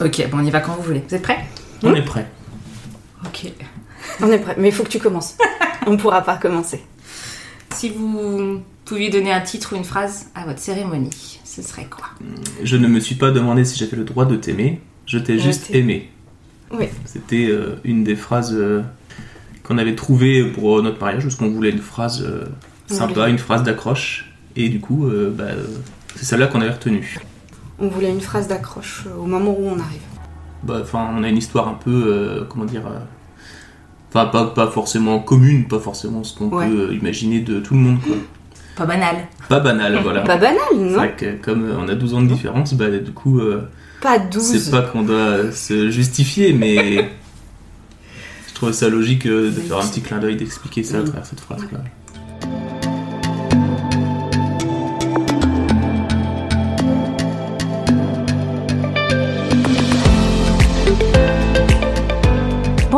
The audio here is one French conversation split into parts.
Ok, bon, on y va quand vous voulez. Vous êtes prêts On est prêt. Ok. On est prêt, mais il faut que tu commences. On ne pourra pas commencer. Si vous pouviez donner un titre ou une phrase à votre cérémonie, ce serait quoi? Je ne me suis pas demandé si j'avais le droit de t'aimer, je t'ai juste aimé. Oui. C'était euh, une des phrases euh, qu'on avait trouvées pour euh, notre mariage, parce qu'on voulait une phrase euh, sympa, Oui. une phrase d'accroche. Et du coup, euh, bah, c'est celle-là qu'on avait retenue. On voulait une phrase d'accroche euh, au moment où on arrive. Bah, Enfin, on a une histoire un peu, euh, comment dire, euh, enfin pas, pas forcément commune, pas forcément ce qu'on Ouais. peut imaginer de tout le monde. Quoi. Pas banal. Pas banal, voilà. Pas banal, C'est non vrai que comme on a 12 ans de différence, bah, du coup, euh, Pas 12. c'est pas qu'on doit se justifier, mais je trouvais ça logique euh, de faire un petit clin d'œil, d'expliquer ça à travers cette phrase.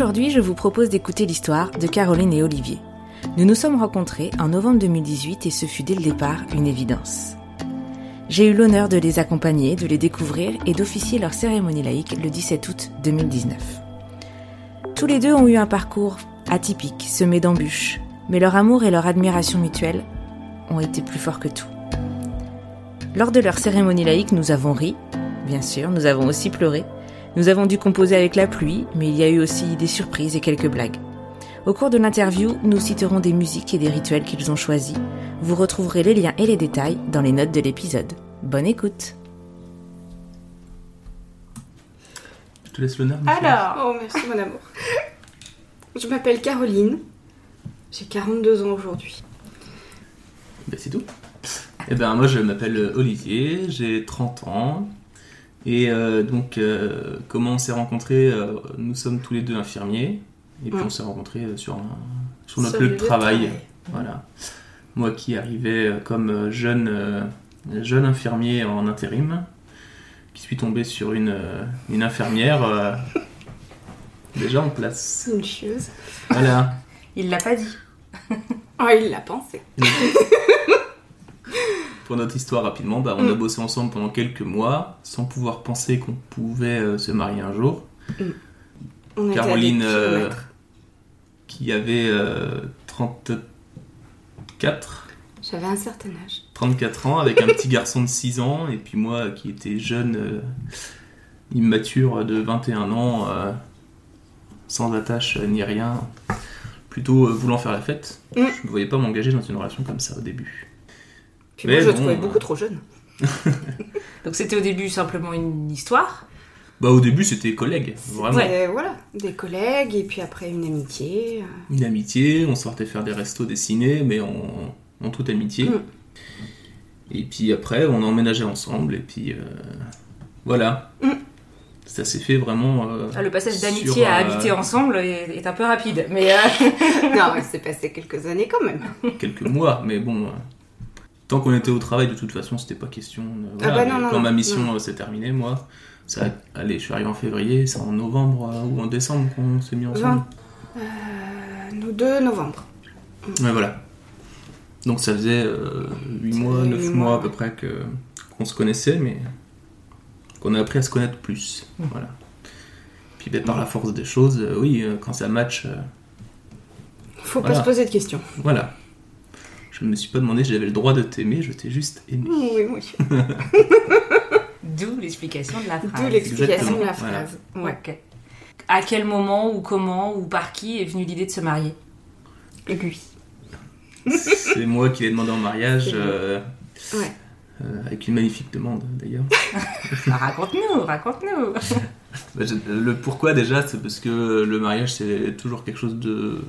Aujourd'hui, je vous propose d'écouter l'histoire de Caroline et Olivier. Nous nous sommes rencontrés en novembre 2018 et ce fut dès le départ une évidence. J'ai eu l'honneur de les accompagner, de les découvrir et d'officier leur cérémonie laïque le 17 août 2019. Tous les deux ont eu un parcours atypique, semé d'embûches, mais leur amour et leur admiration mutuelle ont été plus forts que tout. Lors de leur cérémonie laïque, nous avons ri, bien sûr, nous avons aussi pleuré, nous avons dû composer avec la pluie, mais il y a eu aussi des surprises et quelques blagues. Au cours de l'interview, nous citerons des musiques et des rituels qu'ils ont choisis. Vous retrouverez les liens et les détails dans les notes de l'épisode. Bonne écoute Je te laisse l'honneur. Alors, Oh, merci mon amour. Je m'appelle Caroline. J'ai 42 ans aujourd'hui. Ben, c'est tout. Eh ben, moi, je m'appelle Olivier, j'ai 30 ans. Et euh, donc, euh, comment on s'est rencontrés euh, Nous sommes tous les deux infirmiers. Et puis, on s'est rencontrés sur, un- sur notre Sur lieu le de travail. travail. Voilà. Moi qui arrivais comme jeune, euh, jeune infirmier en intérim, qui suis tombé sur une, euh, une infirmière euh, déjà en place. Une chieuse. Voilà. il l'a pas dit. Oh, il l'a pensé. Pour notre histoire rapidement, bah, on a Mm. bossé ensemble pendant quelques mois sans pouvoir penser qu'on pouvait euh, se marier un jour. On des Caroline, euh, qui avait euh, 34, J'avais un certain âge. 34 ans avec un petit garçon de 6 ans et puis moi qui étais jeune, euh, immature de 21 ans, sans attache ni rien, plutôt voulant faire la fête. Mm. Je ne voyais pas m'engager dans une relation comme ça au début. Puis Mais moi, je le bon, trouvais euh, beaucoup trop jeune. Donc c'était au début simplement une histoire. Bah au début c'était collègue, vraiment. C'était, voilà, des collègues et puis après une amitié. euh. Une amitié, on sortait faire des restos, des ciné, mais en, en toute amitié. Mm. Et puis après, on a emménagé ensemble, et puis euh, voilà. Mm. Ça s'est fait vraiment. euh, Ah, le passage sur, d'amitié à euh, habiter ensemble est, est un peu rapide. Mais euh, non, il s'est passé quelques années quand même. quelques mois, mais bon. Euh, tant qu'on était au travail, de toute façon, c'était pas question. euh, Ah bah mais non, non, quand non, ma mission euh, s'est terminée, moi, ça, allez, je suis arrivé en février, c'est en novembre euh, ou en décembre qu'on s'est mis ensemble. Euh, nous deux, novembre. Ouais, voilà. Donc ça faisait 8 Ça mois, faisait 9 huit mois à mois. peu près que, qu'on se connaissait, mais qu'on a appris à se connaître plus. Voilà. Puis ben, par la force des choses, euh, oui, euh, quand ça match, euh, Faut Voilà. pas se poser de questions. voilà. Je ne me suis pas demandé si j'avais le droit de t'aimer, je t'ai juste aimé. Oui, oui. d'où l'explication de la D'où phrase. l'explication de la voilà. phrase. Ouais. Ok. À quel moment ou comment ou par qui est venue l'idée de se marier? Lui. C'est moi qui l'ai demandé en mariage, euh, Ouais. euh, avec une magnifique demande d'ailleurs. Ah, Raconte-nous, raconte-nous. Bah, le pourquoi déjà, c'est parce que le mariage c'est toujours quelque chose de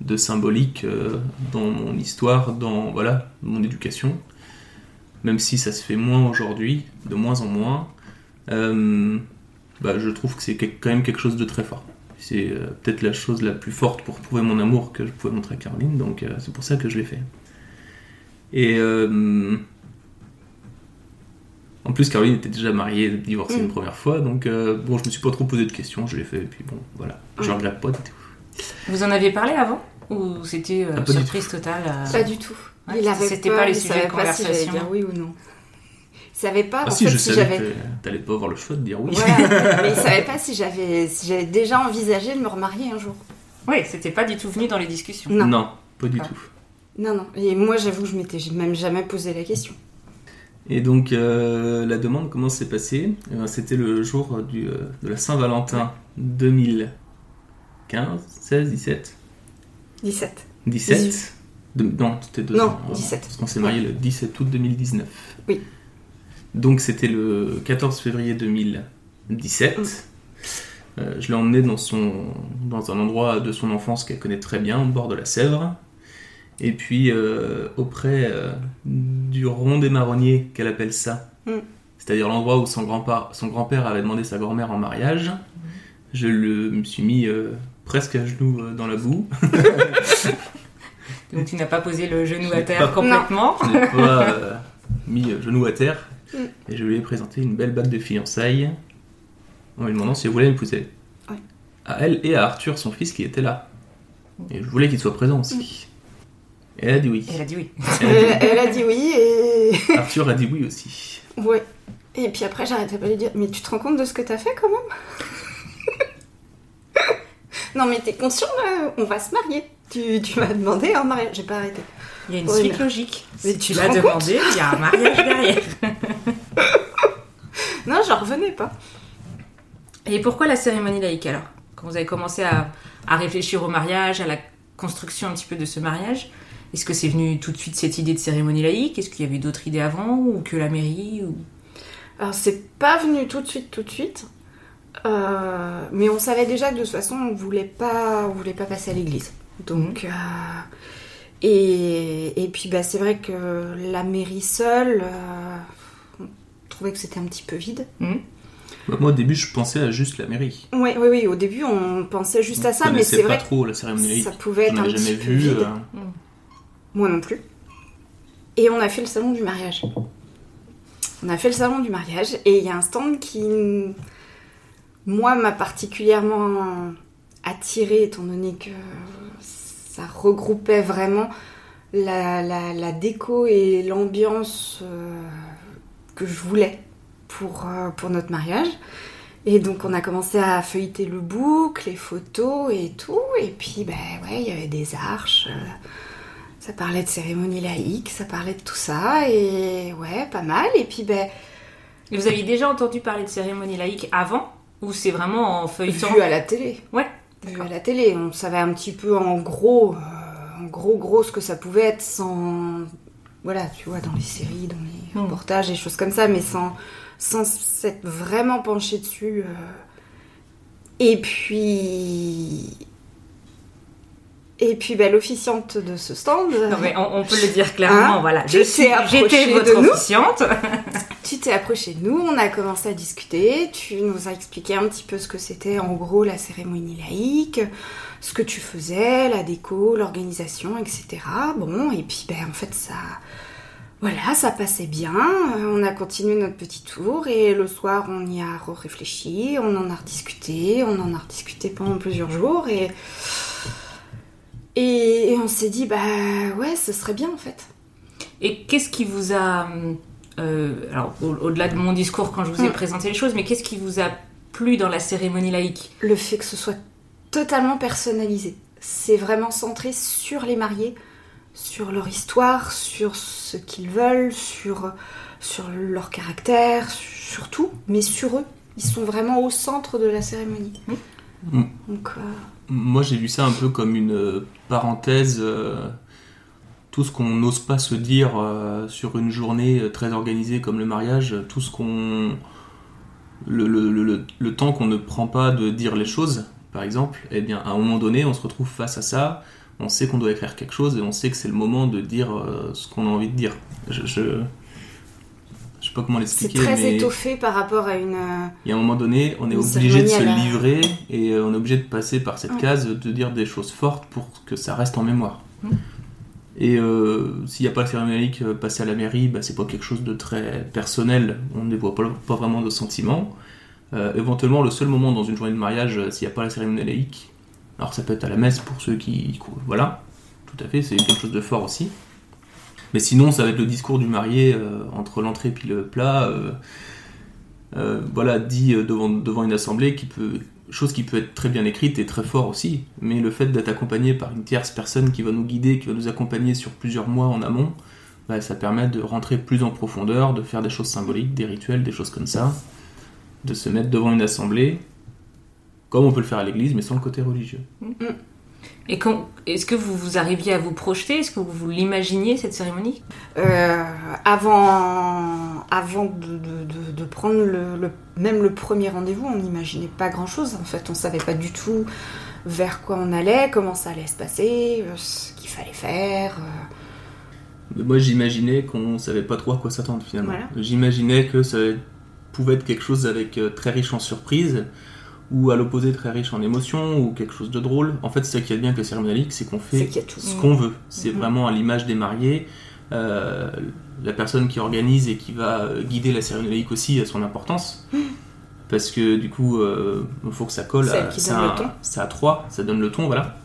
de symbolique euh, dans mon histoire, dans voilà, mon éducation. Même si ça se fait moins aujourd'hui, de moins en moins, euh, bah, je trouve que c'est quand même quelque chose de très fort. C'est euh, peut-être la chose la plus forte pour prouver mon amour que je pouvais montrer à Caroline, donc euh, c'est pour ça que je l'ai fait. Et euh, en plus, Caroline était déjà mariée, divorcée Mm. une première fois, donc bon, je me suis pas trop posé de questions, je l'ai fait, et puis bon, voilà, je Mm. regrette pas du tout. Vous en aviez parlé avant Ou c'était euh, Ah, du surprise totale euh, Pas du tout. Ouais, il avait c'était pas les il sujets savait de pas si j'allais conversation. dire oui ou non. Il savait pas Ah en si, fait je si savais j'avais. que t'allais pas avoir le choix de dire oui. Voilà, mais il savait pas si j'avais si j'avais déjà envisagé de me remarier un jour. Oui, c'était pas du tout venu dans les discussions. Non. non, pas du Ah. tout. Non, non. Et moi, j'avoue, je m'étais j'ai même jamais posé la question. Et donc euh, la demande, comment s'est passée? Eh ben, C'était le jour du, euh, de la Saint-Valentin 2015, 16, 17 17. 17 De- Non, c'était deux Non, ans. 17. Parce qu'on s'est marié le 17 août 2019. Oui. Donc c'était le 14 février 2017. Mm. Euh, je l'ai emmenée dans, son, dans un endroit de son enfance qu'elle connaît très bien, au bord de la Sèvre. Et puis euh, auprès euh, du rond des marronniers, qu'elle appelle ça. Mm. C'est-à-dire l'endroit où son grand-père grand-père avait demandé sa grand-mère en mariage. Je le, me suis mis euh, presque à genoux euh, dans la boue. Donc tu n'as pas posé le genou Je à terre pas- complètement. Je n'ai pas euh, mis euh, genou à terre Mm. et je lui ai présenté une belle bague de fiançailles en lui demandant si elle voulait m'épouser. Ouais. À elle et à Arthur, son fils, qui était là. Et je voulais qu'il soit présent aussi. Et elle a dit oui. Elle a dit oui. Elle a Elle, elle a dit oui et. Arthur a dit oui aussi. Ouais. Et puis après, j'arrêtais pas de lui dire Mais tu te rends compte de ce que t'as fait quand même? Non, mais t'es conscient là On va se marier. Tu, tu m'as demandé un mariage. J'ai pas arrêté. Il y a une suite logique. Si tu l'as demandé, il y a un mariage derrière. Non, j'en revenais pas. Et pourquoi la cérémonie laïque alors? Quand vous avez commencé à, à réfléchir au mariage, à la construction un petit peu de ce mariage, est-ce que c'est venu tout de suite cette idée de cérémonie laïque? Est-ce qu'il y avait d'autres idées avant Ou que la mairie ou... Alors, c'est pas venu tout de suite, tout de suite. Euh, mais on savait déjà que de toute façon, on voulait pas, on voulait pas passer à l'église. Donc, euh, et, et puis, bah, c'est vrai que la mairie seule, euh, on trouvait que c'était un petit peu vide. Bah, moi, au début, je pensais à juste la mairie. Oui, oui, oui. Au début, on pensait juste à ça, mais c'est pas vrai trop la cérémonie ça pouvait être un petit jamais peu vu. vide. euh, Moi non plus. Et on a fait le salon du mariage. On a fait le salon du mariage et il y a un stand qui, moi, m'a particulièrement attirée étant donné que ça regroupait vraiment la, déco et l'ambiance euh, que je voulais pour, euh, pour notre mariage. Et donc on a commencé à feuilleter le book, les photos et tout. Et puis, ben ouais, il y avait des arches. euh, ça parlait de cérémonie laïque, ça parlait de tout ça, et ouais, pas mal. Et puis, ben, vous aviez déjà entendu parler de cérémonie laïque avant? Ou c'est vraiment en feuilletant vu à la télé. Ouais, Vu à la télé, on savait un petit peu en gros, euh, en gros, gros ce que ça pouvait être sans. Voilà, tu vois, dans les séries, dans les Mm. reportages, des choses comme ça, mais sans, sans s'être vraiment penché dessus. euh. Et puis. Et puis, ben, l'officiante de ce stand. Non, mais on, on peut le dire clairement, Hein voilà. J'étais de votre nous officiante. Tu t'es approché de nous, on a commencé à discuter, tu nous as expliqué un petit peu ce que c'était en gros la cérémonie laïque, ce que tu faisais, la déco, l'organisation, etc. Bon, et puis ben en fait ça... Voilà, ça passait bien, euh, on a continué notre petit tour et le soir on y a réfléchi, on en a rediscuté, on en a rediscuté pendant plusieurs jours et... Et, et on s'est dit, bah ouais, ce serait bien en fait. Et qu'est-ce qui vous a. euh, alors, au- au-delà de mon discours quand je vous ai Mm. présenté les choses, mais qu'est-ce qui vous a plu dans la cérémonie laïque le fait que ce soit totalement personnalisé. C'est vraiment centré sur les mariés, sur leur histoire, sur ce qu'ils veulent, sur, sur leur caractère, sur tout, mais sur eux. Ils sont vraiment au centre de la cérémonie. Mm. Donc, euh, Moi, j'ai vu ça un peu comme une euh, parenthèse. euh, tout ce qu'on n'ose pas se dire euh, sur une journée euh, très organisée comme le mariage, tout ce qu'on. Le, le- le- le- le temps qu'on ne prend pas de dire les choses, par exemple, eh bien, à un moment donné, on se retrouve face à ça. on sait qu'on doit écrire quelque chose et on sait que c'est le moment de dire euh, ce qu'on a envie de dire. Je, je, je sais pas comment C'est l'expliquer, très mais étoffé par rapport à une. il y a un moment donné, on est obligé de se la- livrer et on est obligé de passer par cette Ouais. case de dire des choses fortes pour que ça reste en mémoire. Et euh, s'il n'y a pas le cérémonial euh, passé à la mairie, bah, c'est pas quelque chose de très personnel, on ne voit pas, vraiment de sentiments. Euh, éventuellement, le seul moment dans une journée de mariage, s'il n'y a pas la cérémonie laïque, alors ça peut être à la messe pour ceux qui. Voilà, tout à fait, c'est quelque chose de fort aussi. Mais sinon, ça va être le discours du marié entre l'entrée et puis le plat. voilà, dit devant, devant une assemblée, qui peut, chose qui peut être très bien écrite et très fort aussi. Mais le fait d'être accompagné par une tierce personne qui va nous guider, qui va nous accompagner sur plusieurs mois en amont, bah, ça permet de rentrer plus en profondeur, de faire des choses symboliques, des rituels, des choses comme ça, de se mettre devant une assemblée, comme on peut le faire à l'église, mais sans le côté religieux. Et quand, est-ce que vous, vous arriviez à vous projeter? Est-ce que vous, vous l'imaginiez cette cérémonie? Euh, avant, avant de, de- de- de prendre le, le- même le premier rendez-vous, on n'imaginait pas grand-chose. En fait, on savait pas du tout vers quoi on allait, comment ça allait se passer, euh, ce qu'il fallait faire. euh. Mais Moi, j'imaginais qu'on savait pas trop à quoi s'attendre finalement. Voilà. J'imaginais que ça pouvait être quelque chose avec très riche en surprises, ou à l'opposé très riche en émotions, ou quelque chose de drôle. En fait, c'est ça qui est bien avec le cérémonialique, c'est qu'on fait ce qu'on veut. C'est Mhm. vraiment à l'image des mariés. Euh, la personne qui organise et qui va guider la cérémonie laïque aussi a son importance. Parce que du coup, euh, il faut que ça colle. C'est à- à trois, ça donne le ton, voilà.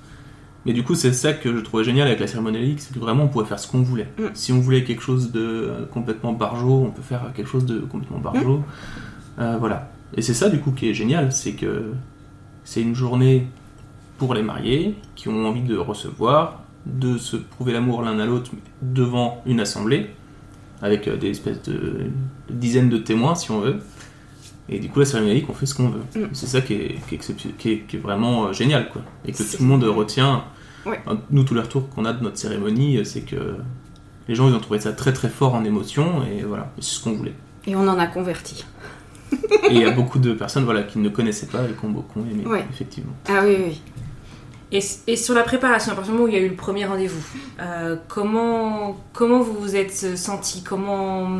Mais du coup, c'est ça que je trouvais génial avec la cérémonie c'est que vraiment on pouvait faire ce qu'on voulait. Mm. Si on voulait quelque chose de euh, complètement barjot, on peut faire quelque chose de complètement barjot. Euh, voilà. Et c'est ça du coup qui est génial, c'est que c'est une journée pour les mariés qui ont envie de recevoir, de se prouver l'amour l'un à l'autre devant une assemblée, avec euh, des espèces de, de dizaines de témoins si on veut. Et du coup, la cérémonie laïque, on fait ce qu'on veut. Mm. C'est ça qui est, qui est excep- qui est- qui est vraiment euh, génial, quoi. Et que tout le monde retient. Ouais. Nous, tous les retours qu'on a de notre cérémonie, euh, c'est que les gens, ils ont trouvé ça très très fort en émotion, et voilà, c'est ce qu'on voulait. Et on en a converti. Et il y a beaucoup de personnes voilà, qui ne connaissaient pas et qui ont beaucoup aimé, Ouais. effectivement. Ah oui, oui. et, et sur la préparation, à partir du moment où il y a eu le premier rendez-vous, euh, comment, comment vous vous êtes senti Comment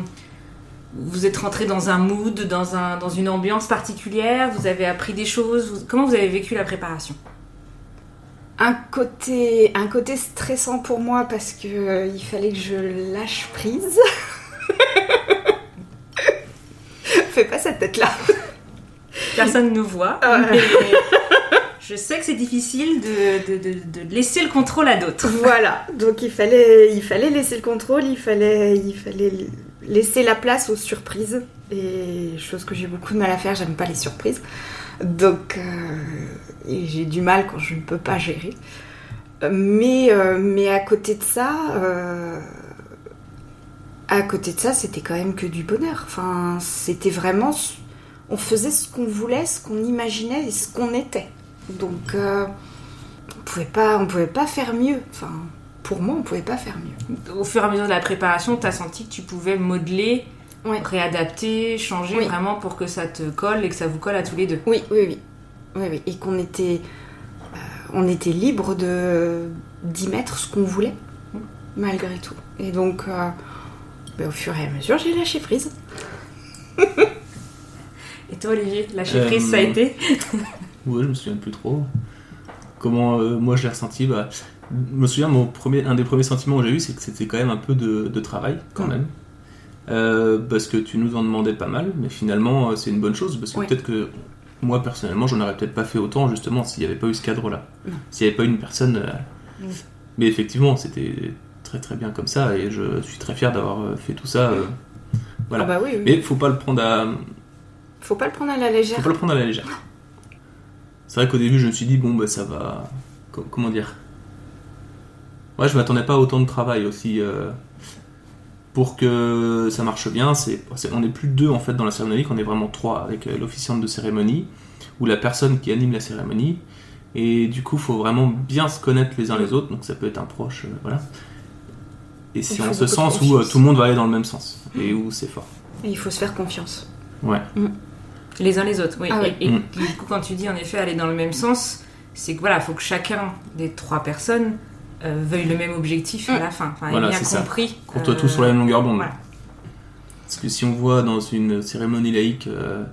vous êtes rentré dans un mood, dans, un, dans une ambiance particulière? Vous avez appris des choses? Vous- Comment vous avez vécu la préparation? Un côté, un côté stressant pour moi parce que euh, il fallait que je lâche prise. Fais pas cette tête-là. Personne ne voit, Ah mais je sais que c'est difficile de, de- de- de laisser le contrôle à d'autres. Voilà, donc il fallait, il fallait laisser le contrôle, il fallait, il fallait laisser la place aux surprises. Et chose que j'ai beaucoup de mal à faire, j'aime pas les surprises. Donc euh, j'ai du mal quand je ne peux pas gérer. Mais, euh, mais à côté de ça, euh, à côté de ça, c'était quand même que du bonheur. Enfin, c'était vraiment, on faisait ce qu'on voulait, ce qu'on imaginait et ce qu'on était. Donc euh, on pouvait pas, on pouvait pas faire mieux. Enfin, pour moi, on pouvait pas faire mieux. Au fur et à mesure de la préparation, tu as senti que tu pouvais modeler, Ouais. réadapter, changer Oui. vraiment pour que ça te colle et que ça vous colle à tous les deux. Oui, oui, oui, oui, oui. Et qu'on était, euh, on était libre de d'y mettre ce qu'on voulait, malgré tout. Et donc, euh, ben, au fur et à mesure, j'ai lâché prise. Et toi, Olivier, lâcher Euh, prise, ça a été Ouais, je me souviens plus trop. Comment euh, moi je l'ai ressenti bah, Je me souviens, mon premier, un des premiers sentiments que j'ai eu, c'est que c'était quand même un peu de, de travail, quand Mm. même. Euh, parce que tu nous en demandais pas mal, mais finalement euh, c'est une bonne chose, parce que Oui. peut-être que moi personnellement j'en aurais peut-être pas fait autant justement s'il n'y avait pas eu ce cadre-là. Non. S'il n'y avait pas une personne. euh, Mm. Mais effectivement, c'était très très bien comme ça, et je suis très fier d'avoir euh, fait tout ça. euh, voilà. Ah bah oui, oui. Mais faut pas le prendre à, Faut pas le prendre à la légère. faut pas le prendre à la légère. C'est vrai qu'au début, je me suis dit, bon, bah ça va. co- Comment dire? Ouais, je m'attendais pas à autant de travail aussi. euh, Pour que ça marche bien, c'est, on est plus de deux en fait dans la cérémonie, qu'on est vraiment trois avec l'officiante de cérémonie ou la personne qui anime la cérémonie. Et du coup, faut vraiment bien se connaître les uns les autres, donc ça peut être un proche, euh, voilà. Et c'est en ce sens où euh, tout le monde va aller dans le même sens et où c'est fort. Et il faut se faire confiance. Ouais. Les uns les autres, oui. Ah oui. Et, et Mm. du coup, quand tu dis en effet aller dans le même sens, c'est que voilà, faut que chacun des trois personnes euh, veuillent le même objectif à Mm. la fin. Enfin, Voilà, c'est ça. compris. Qu'on soit euh, tous sur la même longueur d'onde. voilà. Parce que si on voit dans une cérémonie laïque euh,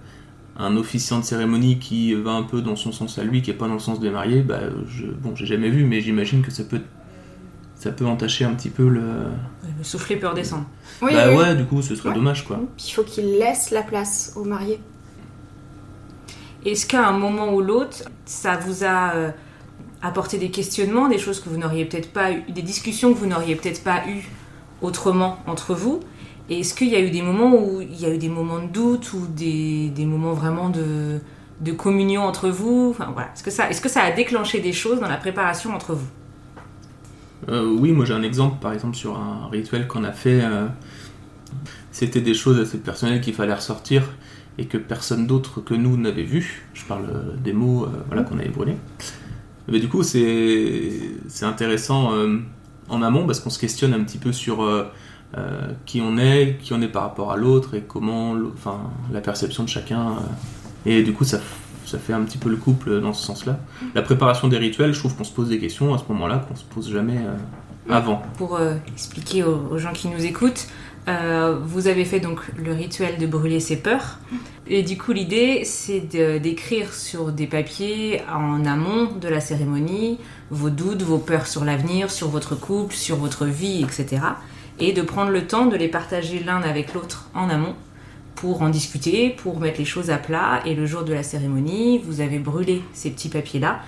un officiant de cérémonie qui va un peu dans son sens à lui, qui est pas dans le sens des mariés, bah, je, bon, j'ai jamais vu, mais j'imagine que ça peut, ça peut entacher un petit peu le. Le soufflet peut redescendre. Oui, bah oui. ouais, du coup, ce serait Ouais. dommage, quoi. Il faut qu'il laisse la place aux mariés. Est-ce qu'à un moment ou l'autre, ça vous a euh, apporté des questionnements, des choses que vous n'auriez peut-être pas eu, des discussions que vous n'auriez peut-être pas eues autrement entre vous? Et est-ce qu'il y a eu des moments où il y a eu des moments de doute ou des, des moments vraiment de, de communion entre vous? Enfin voilà, est-ce que ça, est-ce que ça a déclenché des choses dans la préparation entre vous? Oui, moi j'ai un exemple, par exemple, sur un rituel qu'on a fait. euh, C'était des choses assez personnelles qu'il fallait ressortir et que personne d'autre que nous n'avait vu. Je parle euh, des mots euh, voilà, qu'on avait brûlés. Mais du coup, c'est c'est intéressant euh, en amont parce qu'on se questionne un petit peu sur euh, euh, qui on est, qui on est par rapport à l'autre et comment, enfin, la perception de chacun. euh. et du coup, ça, ça fait un petit peu le couple dans ce sens-là. La préparation des rituels, je trouve qu'on se pose des questions à ce moment-là qu'on se pose jamais euh, avant. Pour euh, expliquer aux, aux gens qui nous écoutent, euh, vous avez fait donc le rituel de brûler ses peurs. Et du coup, l'idée, c'est d'écrire sur des papiers en amont de la cérémonie vos doutes, vos peurs sur l'avenir, sur votre couple, sur votre vie, etc. Et de prendre le temps de les partager l'un avec l'autre en amont pour en discuter, pour mettre les choses à plat. Et le jour de la cérémonie, vous avez brûlé ces petits papiers-là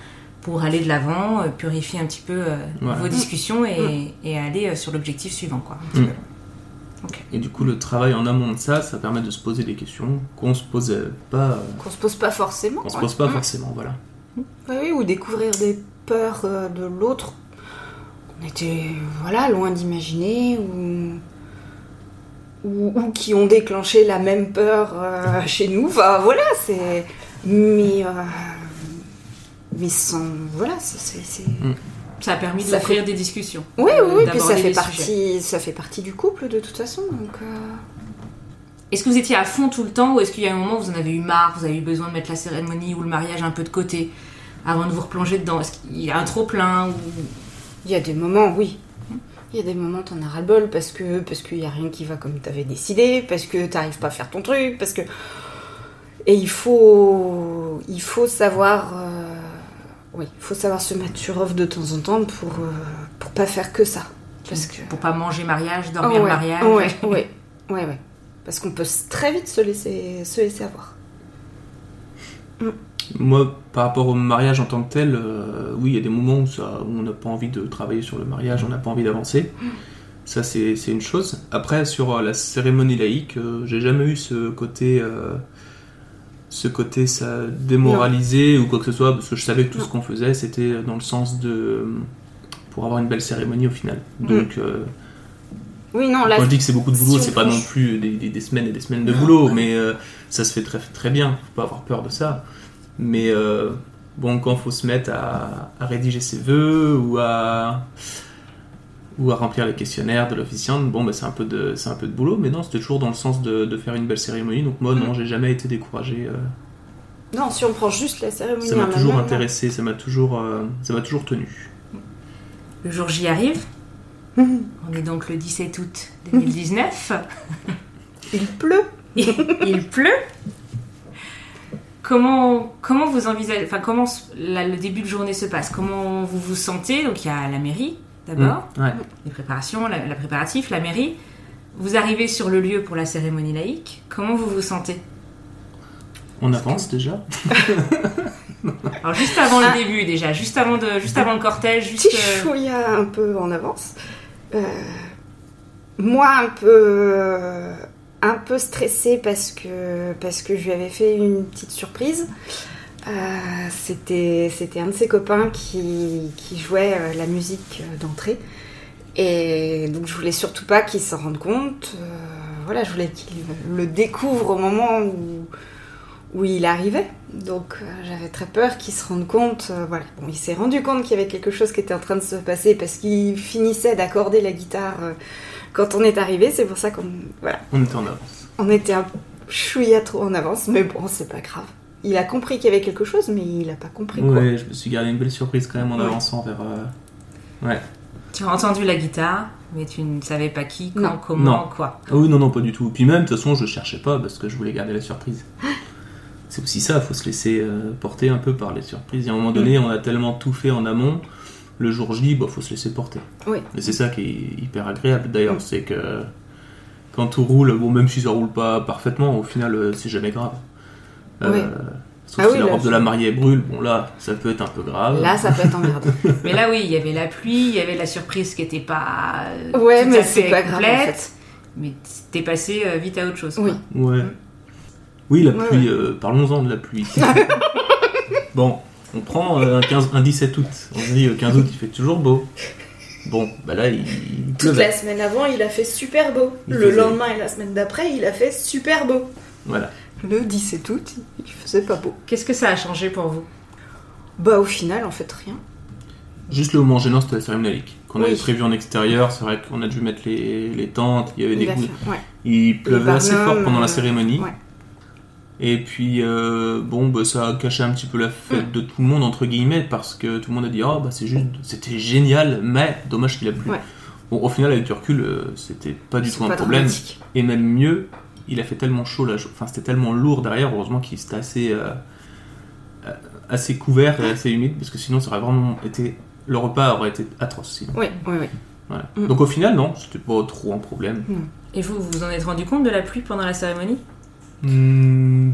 pour aller de l'avant, euh, purifier un petit peu euh, Voilà. vos discussions et, et aller euh, sur l'objectif suivant. Quoi, un petit Mm. Et du coup, le travail en amont de ça, ça permet de se poser des questions qu'on se posait pas, Qu'on se pose pas forcément. qu'on se pose pas Mm. forcément, voilà. Oui, oui, ou découvrir des peurs de l'autre qu'on était voilà, loin d'imaginer ou... ou, ou qui ont déclenché la même peur euh, chez nous. Enfin voilà, c'est. Mais. euh, Mais sans. Voilà, c'est. c'est- Ça a permis d'offrir des discussions. Oui, oui, oui, puis ça fait, sujets. partie, ça fait partie du couple de toute façon. Donc, euh, Est-ce que vous étiez à fond tout le temps ou est-ce qu'il y a un moment où vous en avez eu marre, vous avez eu besoin de mettre la cérémonie ou le mariage un peu de côté avant de vous replonger dedans? Est-ce qu'il y a un trop plein ou... Il y a des moments, oui. Il y a des moments, t'en as ras-le-bol parce que parce qu'il y a rien qui va comme t'avais décidé, parce que t'arrives pas à faire ton truc, parce que et il faut il faut savoir euh, oui, il faut savoir se mettre sur off de temps en temps pour euh, pour pas faire que ça. Parce que Pour pas manger mariage, Ah dormir ouais, mariage Ouais, ouais, ouais, ouais. Parce qu'on peut très vite se laisser se laisser avoir. Moi, par rapport au mariage en tant que tel, euh, oui, il y a des moments où, ça, où on n'a pas envie de travailler sur le mariage, on n'a pas envie d'avancer. Ça, c'est une chose. Après, sur euh, la cérémonie laïque, euh, j'ai jamais eu ce côté, euh, ce côté ça démoralisé ou quoi que ce soit, parce que je savais que tout Non. ce qu'on faisait, c'était dans le sens de pour avoir une belle cérémonie au final. Donc, euh, Oui, non, là quand je dis que c'est beaucoup de boulot, si c'est pas non plus des, des- des semaines et des semaines de boulot, mais ça se fait très, très bien. Faut pas avoir peur de ça. Mais euh, bon, quand faut se mettre à, à rédiger ses vœux ou à ou à remplir les questionnaires de l'officiante, bon, bah, c'est un peu de c'est un peu de boulot, mais non, c'était toujours dans le sens de, de faire une belle cérémonie. Donc moi, non, j'ai jamais été découragé. euh, non, si on prend juste la cérémonie ça m'a toujours elle-même, intéressé, ça m'a toujours euh, ça m'a toujours tenu. Le jour J arrive. On est donc le 17 août 2019. Il pleut. Il pleut. Comment, comment vous envisagez, enfin comment la- le début de journée se passe? Comment vous vous sentez? Donc il y a la mairie d'abord, Mm, ouais. les préparations, la, la préparatif, la mairie. Vous arrivez sur le lieu pour la cérémonie laïque. Comment vous vous sentez? On avance déjà. Alors juste avant le début déjà, juste avant de, juste avant le cortège, juste. petit euh, chouïa un peu en avance. Euh, moi un peu un peu stressée parce que parce que je lui avais fait une petite surprise. Euh, c'était un de ses copains qui, jouait euh, la musique euh, d'entrée et donc je voulais surtout pas qu'il s'en rende compte. Voilà, je voulais qu'il le découvre au moment où il arrivait. Donc j'avais très peur qu'il se rende compte. voilà. Bon, il s'est rendu compte qu'il y avait quelque chose qui était en train de se passer parce qu'il finissait d'accorder la guitare quand on est arrivé. C'est pour ça qu'on voilà, On était en avance. on était un chouïa trop en avance, mais bon, c'est pas grave. Il a compris qu'il y avait quelque chose, mais il a pas compris quoi. Ouais, je me suis gardé une belle surprise quand même en Ouais. avançant vers. euh, Ouais. Tu as entendu la guitare, mais tu ne savais pas qui, quand, Non. comment, Non. quoi. Ah oui, non, non, pas du tout. Puis même, de toute façon, je cherchais pas parce que je voulais garder la surprise. C'est aussi ça, faut se laisser euh, porter un peu par les surprises. Y a un moment donné, on a tellement tout fait en amont, le jour J, bah, faut se laisser porter. Oui. Et c'est ça qui est hyper agréable d'ailleurs, Mm. c'est que quand tout roule, bon, même si ça roule pas parfaitement, au final, euh, c'est jamais grave. Euh, Oui. Sauf Ah si oui, la là, robe de la mariée brûle, bon là, ça peut être un peu grave. Là, ça peut être emmerdant. Mais là, oui, il y avait la pluie, il y avait la surprise qui était pas euh, Ouais, tout mais à c'est fait pas grave, en complète. fait. Mais t'es passé euh, vite à autre chose. Oui. quoi. Ouais. Oui, la Ouais, pluie, euh, parlons-en de la pluie. bon, on prend euh, un, 15, un 17 août. On se dit, euh, 15 août, il fait toujours beau. Bon, bah là, il, il Toute pleuvait. la semaine avant, il a fait super beau. Il le faisait- lendemain et la semaine d'après, il a fait super beau. Voilà. Le 17 août, il faisait pas beau. Qu'est-ce que ça a changé pour vous? Bah, au final, en fait, rien. Juste le moment gênant, c'était la cérémonie qu'on Oui. avait prévu en extérieur. C'est vrai qu'on a dû mettre les, les tentes, il y avait des Il a goûts. fait- ouais. Il pleuvait assez barnums, fort pendant la euh, cérémonie. ouais. Et puis, euh, bon, bah, ça a caché un petit peu la Mm. fête de tout le monde, entre guillemets, parce que tout le monde a dit Oh, bah, c'est juste, c'était génial, mais dommage qu'il a plu. Ouais. Bon, au final, avec du recul, euh, c'était pas du tout un problème. dramatique. Et même mieux, il a fait tellement chaud, là, enfin, c'était tellement lourd derrière, heureusement qu'il était assez, euh, assez couvert et assez humide, parce que sinon, ça aurait vraiment été. Le repas aurait été atroce sinon. Oui, oui, oui. Voilà. Mm. Donc au final, non, c'était pas trop un problème. Et vous, vous vous en êtes rendu compte de la pluie pendant la cérémonie? Hmm,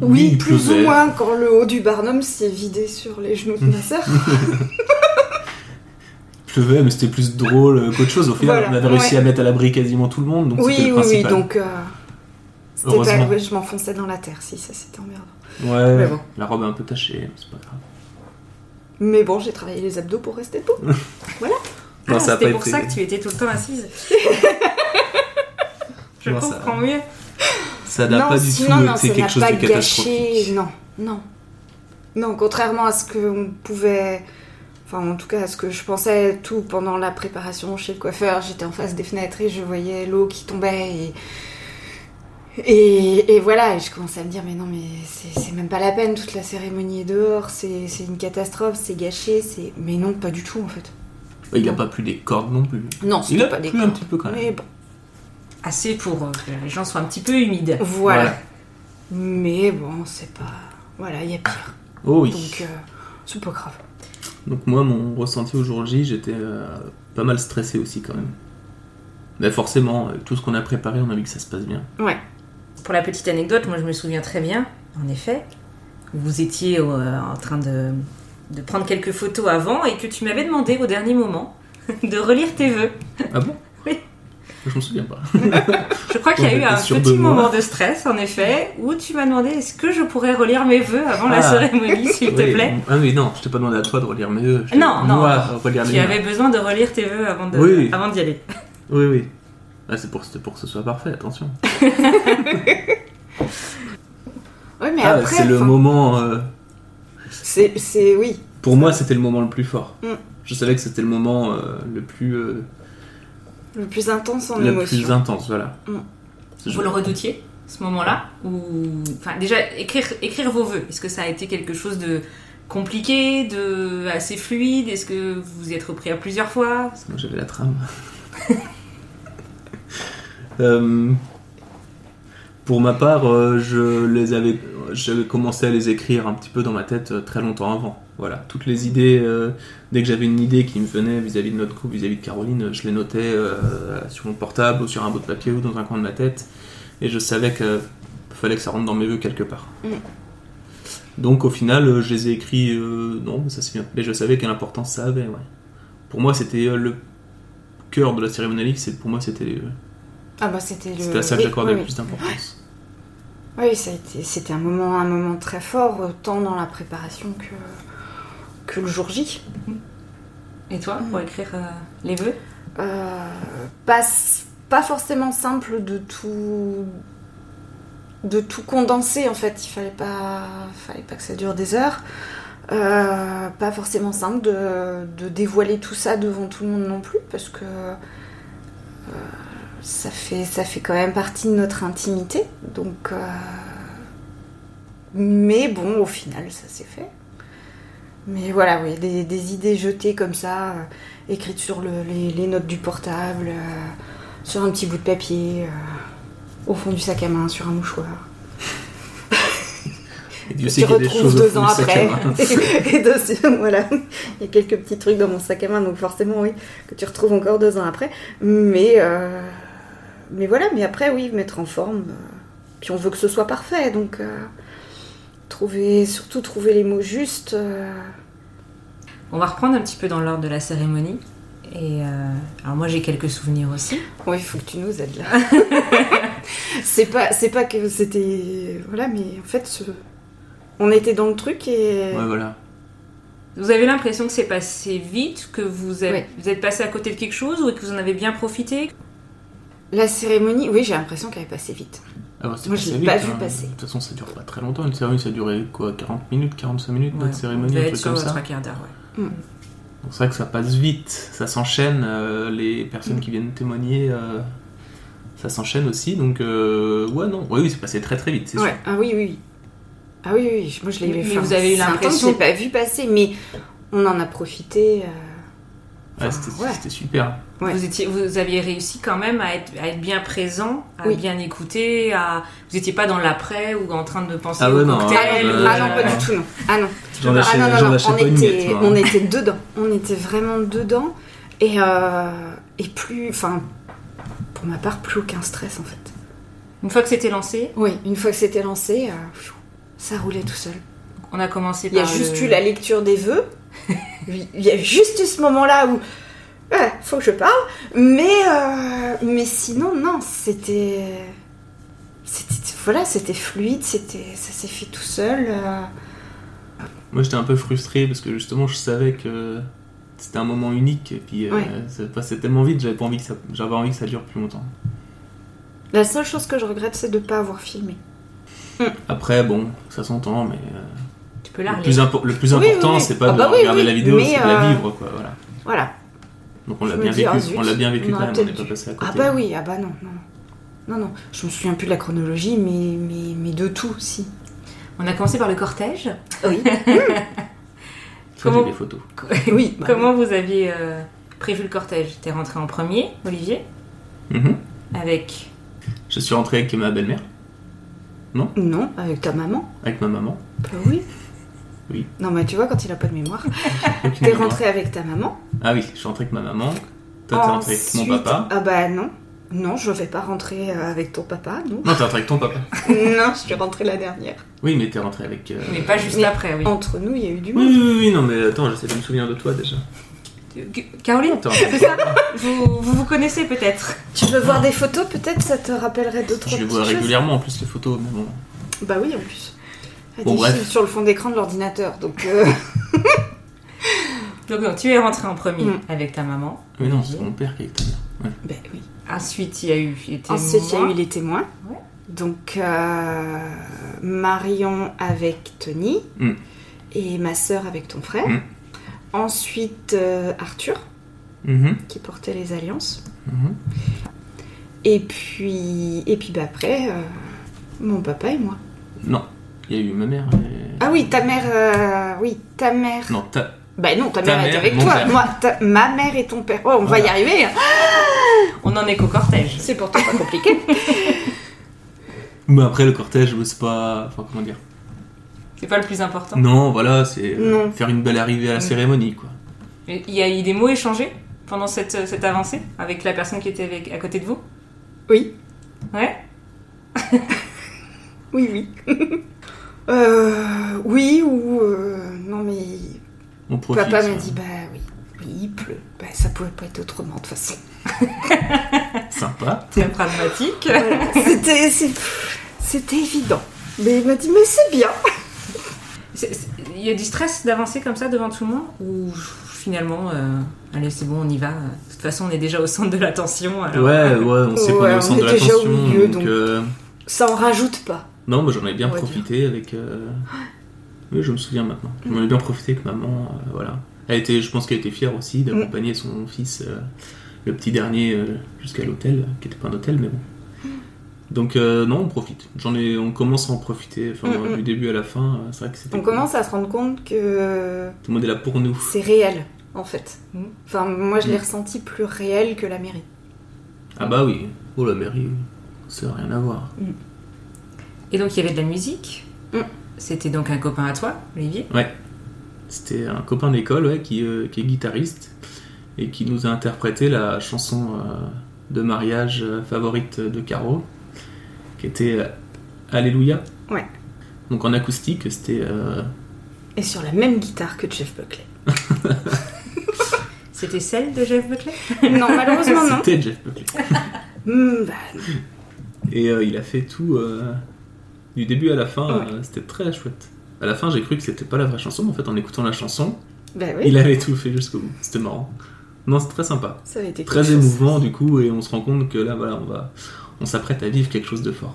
Oui, il plus pleuvait. ou moins quand le haut du barnum s'est vidé sur les genoux de ma sœur. Il pleuvait, mais c'était plus drôle qu'autre chose. Au final, Voilà, on avait réussi ouais. à mettre à l'abri quasiment tout le monde, donc c'était oui, le oui, oui, donc euh, c'était Heureusement. pas- ouais, je m'enfonçais dans la terre si ça c'était emmerdant. Ouais, Mais bon. la robe est un peu tachée, mais c'est pas grave. Mais bon, j'ai travaillé les abdos pour rester debout. Non, Ah, ça a c'était pour été- ça que tu étais tout le temps assise. Je Non, ça- comprends mieux. Ça n'a pas du tout été quelque chose pas de catastrophique. gâché. Non, non. Non, contrairement à ce qu'on pouvait. Enfin, en tout cas, à ce que je pensais tout pendant la préparation chez le coiffeur, j'étais en face des fenêtres et je voyais l'eau qui tombait et. Et, et voilà, et je commençais à me dire, mais non, mais c'est même pas la peine, toute la cérémonie est dehors, c'est une catastrophe, c'est gâché, c'est. Mais non, pas du tout en fait. Il n'a pas plu des cordes non plus. Non, Il a pas des plu un cordes. petit peu quand même. Mais bon, Assez pour euh, que les gens soient un petit peu humides. voilà. Voilà. Mais bon, c'est pas. Voilà, il y a pire. Oh oui. Donc, euh, c'est pas grave. Donc moi, mon ressenti au jour J, j'étais euh, pas mal stressé aussi quand même. Mais forcément, avec tout ce qu'on a préparé, on a envie que ça se passe bien. Ouais. Pour la petite anecdote, moi je me souviens très bien, en effet, vous étiez euh, en train de, de prendre quelques photos avant et que tu m'avais demandé au dernier moment de relire tes vœux. Ah bon? Oui. Je m'en souviens pas. Je crois qu'il y a eu un petit moi. moment de stress, en effet, où tu m'as demandé est-ce que je pourrais relire mes vœux avant la Ah. cérémonie, s'il te Oui. plaît? Ah oui, non, je t'ai pas demandé à toi de relire mes vœux. Non, non. Moi, relire Tu avais besoin de relire tes vœux avant de- Oui. avant d'y aller. Oui, oui. Ah, c'est pour, que ce soit parfait, attention. Ouais, mais Ah, après. c'est le moment... euh, C'est, c'est- oui. Pour moi, c'était le moment le plus fort. Mm. Je savais que c'était le moment euh, le plus, euh, Le plus intense en le émotion. plus intense, voilà. Mm. Vous le redoutiez, ce moment-là Ou... Enfin, déjà, écrire, écrire vos vœux, est-ce que ça a été quelque chose de compliqué, de assez fluide? Est-ce que vous vous y êtes repris à plusieurs fois? Moi, j'avais la trame. Euh, pour ma part, euh, je les avais, j'avais commencé à les écrire un petit peu dans ma tête euh, très longtemps avant. Voilà, toutes les idées, euh, dès que j'avais une idée qui me venait vis-à-vis de notre couple, vis-à-vis de Caroline, je les notais euh, sur mon portable ou sur un bout de papier ou dans un coin de ma tête, et je savais que fallait que ça rentre dans mes vœux quelque part. Mm. Donc au final, euh, je les ai écrits, euh, non, mais ça c'est bien. Mais je savais quelle importance ça avait. Ouais. Pour moi, c'était le cœur de la cérémonie. C'est pour moi, c'était Ah bah c'était le. c'était à ça que j'accordais oui, le plus d'importance. Oui, c'était un moment, un moment très fort, tant dans la préparation que, que le jour J. Et toi, pour écrire euh, les vœux? Euh, pas, pas forcément simple de tout de tout condenser en fait. Il fallait pas fallait pas que ça dure des heures. Euh, pas forcément simple de, de dévoiler tout ça devant tout le monde non plus parce que ça fait ça fait quand même partie de notre intimité. Donc mais bon au final ça s'est fait mais voilà, oui, des, des idées jetées comme ça, euh, écrites sur le- les, les notes du portable, euh, sur un petit bout de papier, euh, au fond du sac à main, sur un mouchoir. Et Dieu sait tu retrouves deux ans après. Et dessus, voilà. Il y a quelques petits trucs dans mon sac à main, donc forcément, oui, que tu retrouves encore deux ans après. Mais, euh, mais voilà, mais après, oui, mettre en forme. euh, puis on veut que ce soit parfait, donc euh, trouver, surtout trouver les mots justes. On va reprendre un petit peu dans l'ordre de la cérémonie. Et euh, alors moi j'ai quelques souvenirs aussi. Oui, il faut que tu nous aides là. c'est pas, c'est pas que c'était, voilà, mais en fait, ce- on était dans le truc et Ouais, voilà. Vous avez l'impression que c'est passé vite, que vous êtes, vous êtes passé à côté de quelque chose ou que vous en avez bien profité? La cérémonie, oui, j'ai l'impression qu'elle est passée vite. Ah, bah, Moi, je l'ai pas vu hein. passer. De toute façon, ça dure pas très longtemps. Une cérémonie, ça durait quoi 40 minutes, 45 minutes, Ouais, notre cérémonie, un truc sur comme ça. trois quarts d'heure, ouais. Donc c'est vrai que ça passe vite, ça s'enchaîne, euh, les personnes qui viennent témoigner, euh, ça s'enchaîne aussi, donc euh, ouais non, oui, oui c'est passé très très vite, c'est Ouais. sûr. Ah oui, oui, oui. Ah oui, oui, moi je l'ai Mais- vu. vous avez eu que l'impression- pas vu passer, mais on en a profité. Enfin, c'était ouais. super. Ouais. Vous, étiez, vous aviez réussi quand même à être, à être bien présent, à Oui. bien écouter, à... vous n'étiez pas dans l'après ou en train de penser Ah au ouais, non. Ah non, Euh, ah non, pas du tout, non. Ah non. Ah on était, miette, moi. on était dedans. On était vraiment dedans. Et, euh, et plus, enfin, pour ma part, plus aucun stress en fait. Une fois que c'était lancé, Oui, une fois que c'était lancé, euh, ça roulait tout seul. on a commencé Il y a par juste le- eu la lecture des vœux. Il y a juste eu ce moment-là où ouais, faut que je parle. Mais, euh, mais sinon, non, c'était. Voilà, c'était fluide, c'était, ça s'est fait tout seul. euh. Moi j'étais un peu frustré parce que justement je savais que c'était un moment unique et puis euh, ça passait tellement vite, j'avais pas envie que ça, j'avais envie que ça dure plus longtemps. La seule chose que je regrette, c'est de ne pas avoir filmé. Après bon, ça s'entend, mais euh, Le, plus impo- le plus Oui, oui, important oui. c'est pas Ah de bah regarder oui, la vidéo, c'est de la euh, vivre quoi, voilà. Voilà. Donc on l'a bien vécu, ah, on l'a bien vécu quand même, on n'est pas passé à côté. Ah bah oui, ah bah non, non. Non, non, je me souviens plus de la chronologie, mais, mais, mais de tout, si. On a commencé par le cortège. Oui. Comment- des photos. oui. bah Comment vous aviez euh, prévu le cortège? T'es rentré en premier, Olivier, Mhm. avec Je suis rentré avec ma belle-mère, Non, avec ta maman. avec ma maman. Bah oui. Oui. Non, mais tu vois, quand il a pas de mémoire. T'es rentré avec ta maman. Ah oui, je suis rentré avec ma maman. Toi, t'es rentré avec mon Ensuite- papa. Ah bah non. Non, je vais pas rentrer euh, avec ton papa, non. Non, t'es rentré avec ton papa. non, je suis rentrée la dernière. Oui, mais t'es rentré avec. euh, Mais pas juste Mais- après, oui. Entre nous, il y a eu du monde. oui, oui, oui, non, mais attends, j'essaie de me souvenir de toi déjà. Caroline, c'est ça vous, vous vous connaissez peut-être Tu veux voir des photos, peut-être? Ça te rappellerait d'autres Je les vois choses régulièrement en plus les photos, mais bon. Bah oui, en plus. Bon, bref. sur le fond d'écran de l'ordinateur, donc... euh, Donc non, tu es rentré en premier Mm. avec ta maman. Mais non, c'est mon père qui est avec ta mère. Ouais. oui. Ensuite, il y a eu les témoins. Ensuite, il y a eu les témoins. Ouais. Donc, euh, Marion avec Tony Mm. et ma sœur avec ton frère. Mm. Ensuite, euh, Arthur Mhm, qui portait les alliances. mhm. Et puis, et puis bah, après, euh, mon papa et moi. Non, il y a eu ma mère. et- Ah oui, ta mère, euh, oui, ta mère. Non, ta... Bah non, ta, Ta mère, était mère, avec toi. père. Moi, ta- ma mère et ton père. Oh, on va y arriver. On en est qu'au cortège. C'est pourtant pas compliqué. Mais après, le cortège, c'est pas. Enfin, comment dire C'est pas le plus important. Non, voilà, c'est euh, Non. faire une belle arrivée à la Mm. cérémonie, quoi. Il y a eu des mots échangés pendant cette, cette avancée avec la personne qui était avec, à côté de vous? Oui, Ouais? Oui, oui. euh, oui ou euh, non mais On profite. papa m'a dit bah oui, oui il pleut. Bah ça pouvait pas être autrement de toute façon. Sympa. Très pragmatique. Voilà, C'était c'était évident. Mais il m'a dit mais c'est bien. Il y a du stress d'avancer comme ça devant tout le monde Ou finalement, euh, allez, c'est bon, on y va. De toute façon, on est déjà au centre de l'attention. alors- Ouais, ouais, on sait qu'on Ouais, est au on centre est de déjà au l'attention. milieu, donc, donc. euh, Ça en rajoute pas. Non, moi j'en ai bien profité avec. euh, Oui, je me souviens maintenant. J'en ai bien profité avec maman, euh, voilà. Elle était, je pense qu'elle était fière aussi d'accompagner son fils, euh, le petit dernier, euh, jusqu'à l'hôtel, qui était pas un hôtel, mais bon. Donc euh, non, on profite. J'en ai, on commence à en profiter. Enfin, Mm, mm. du début à la fin, euh, c'est vrai que c'était. On cool. commence à se rendre compte que Tout le monde est là pour nous. c'est réel, en fait. Mm. Enfin, moi, je l'ai Mm. ressenti plus réel que la mairie. Ah bah oui. Oh la mairie, ça n'a rien à voir. Et donc il y avait de la musique. Mm. C'était donc un copain à toi, Olivier. C'était un copain d'école, ouais, qui, euh, qui est guitariste et qui nous a interprété la chanson euh, de mariage euh, favorite de Caro, qui était euh, Alléluia. Ouais. Donc en acoustique, c'était. euh, Et sur la même guitare que Jeff Buckley. C'était celle de Jeff Buckley? Non, malheureusement, non. C'était Jeff Buckley. Hmm, bah, Et euh, il a fait tout euh, du début à la fin, Ouais. euh, c'était très chouette. À la fin, j'ai cru que c'était pas la vraie chanson, mais en fait, en écoutant la chanson, bah oui, il avait tout fait jusqu'au bout. C'était marrant. Non, c'est très sympa. ça avait été Très chose. émouvant, du coup, et on se rend compte que là, voilà, on va. On s'apprête à vivre quelque chose de fort.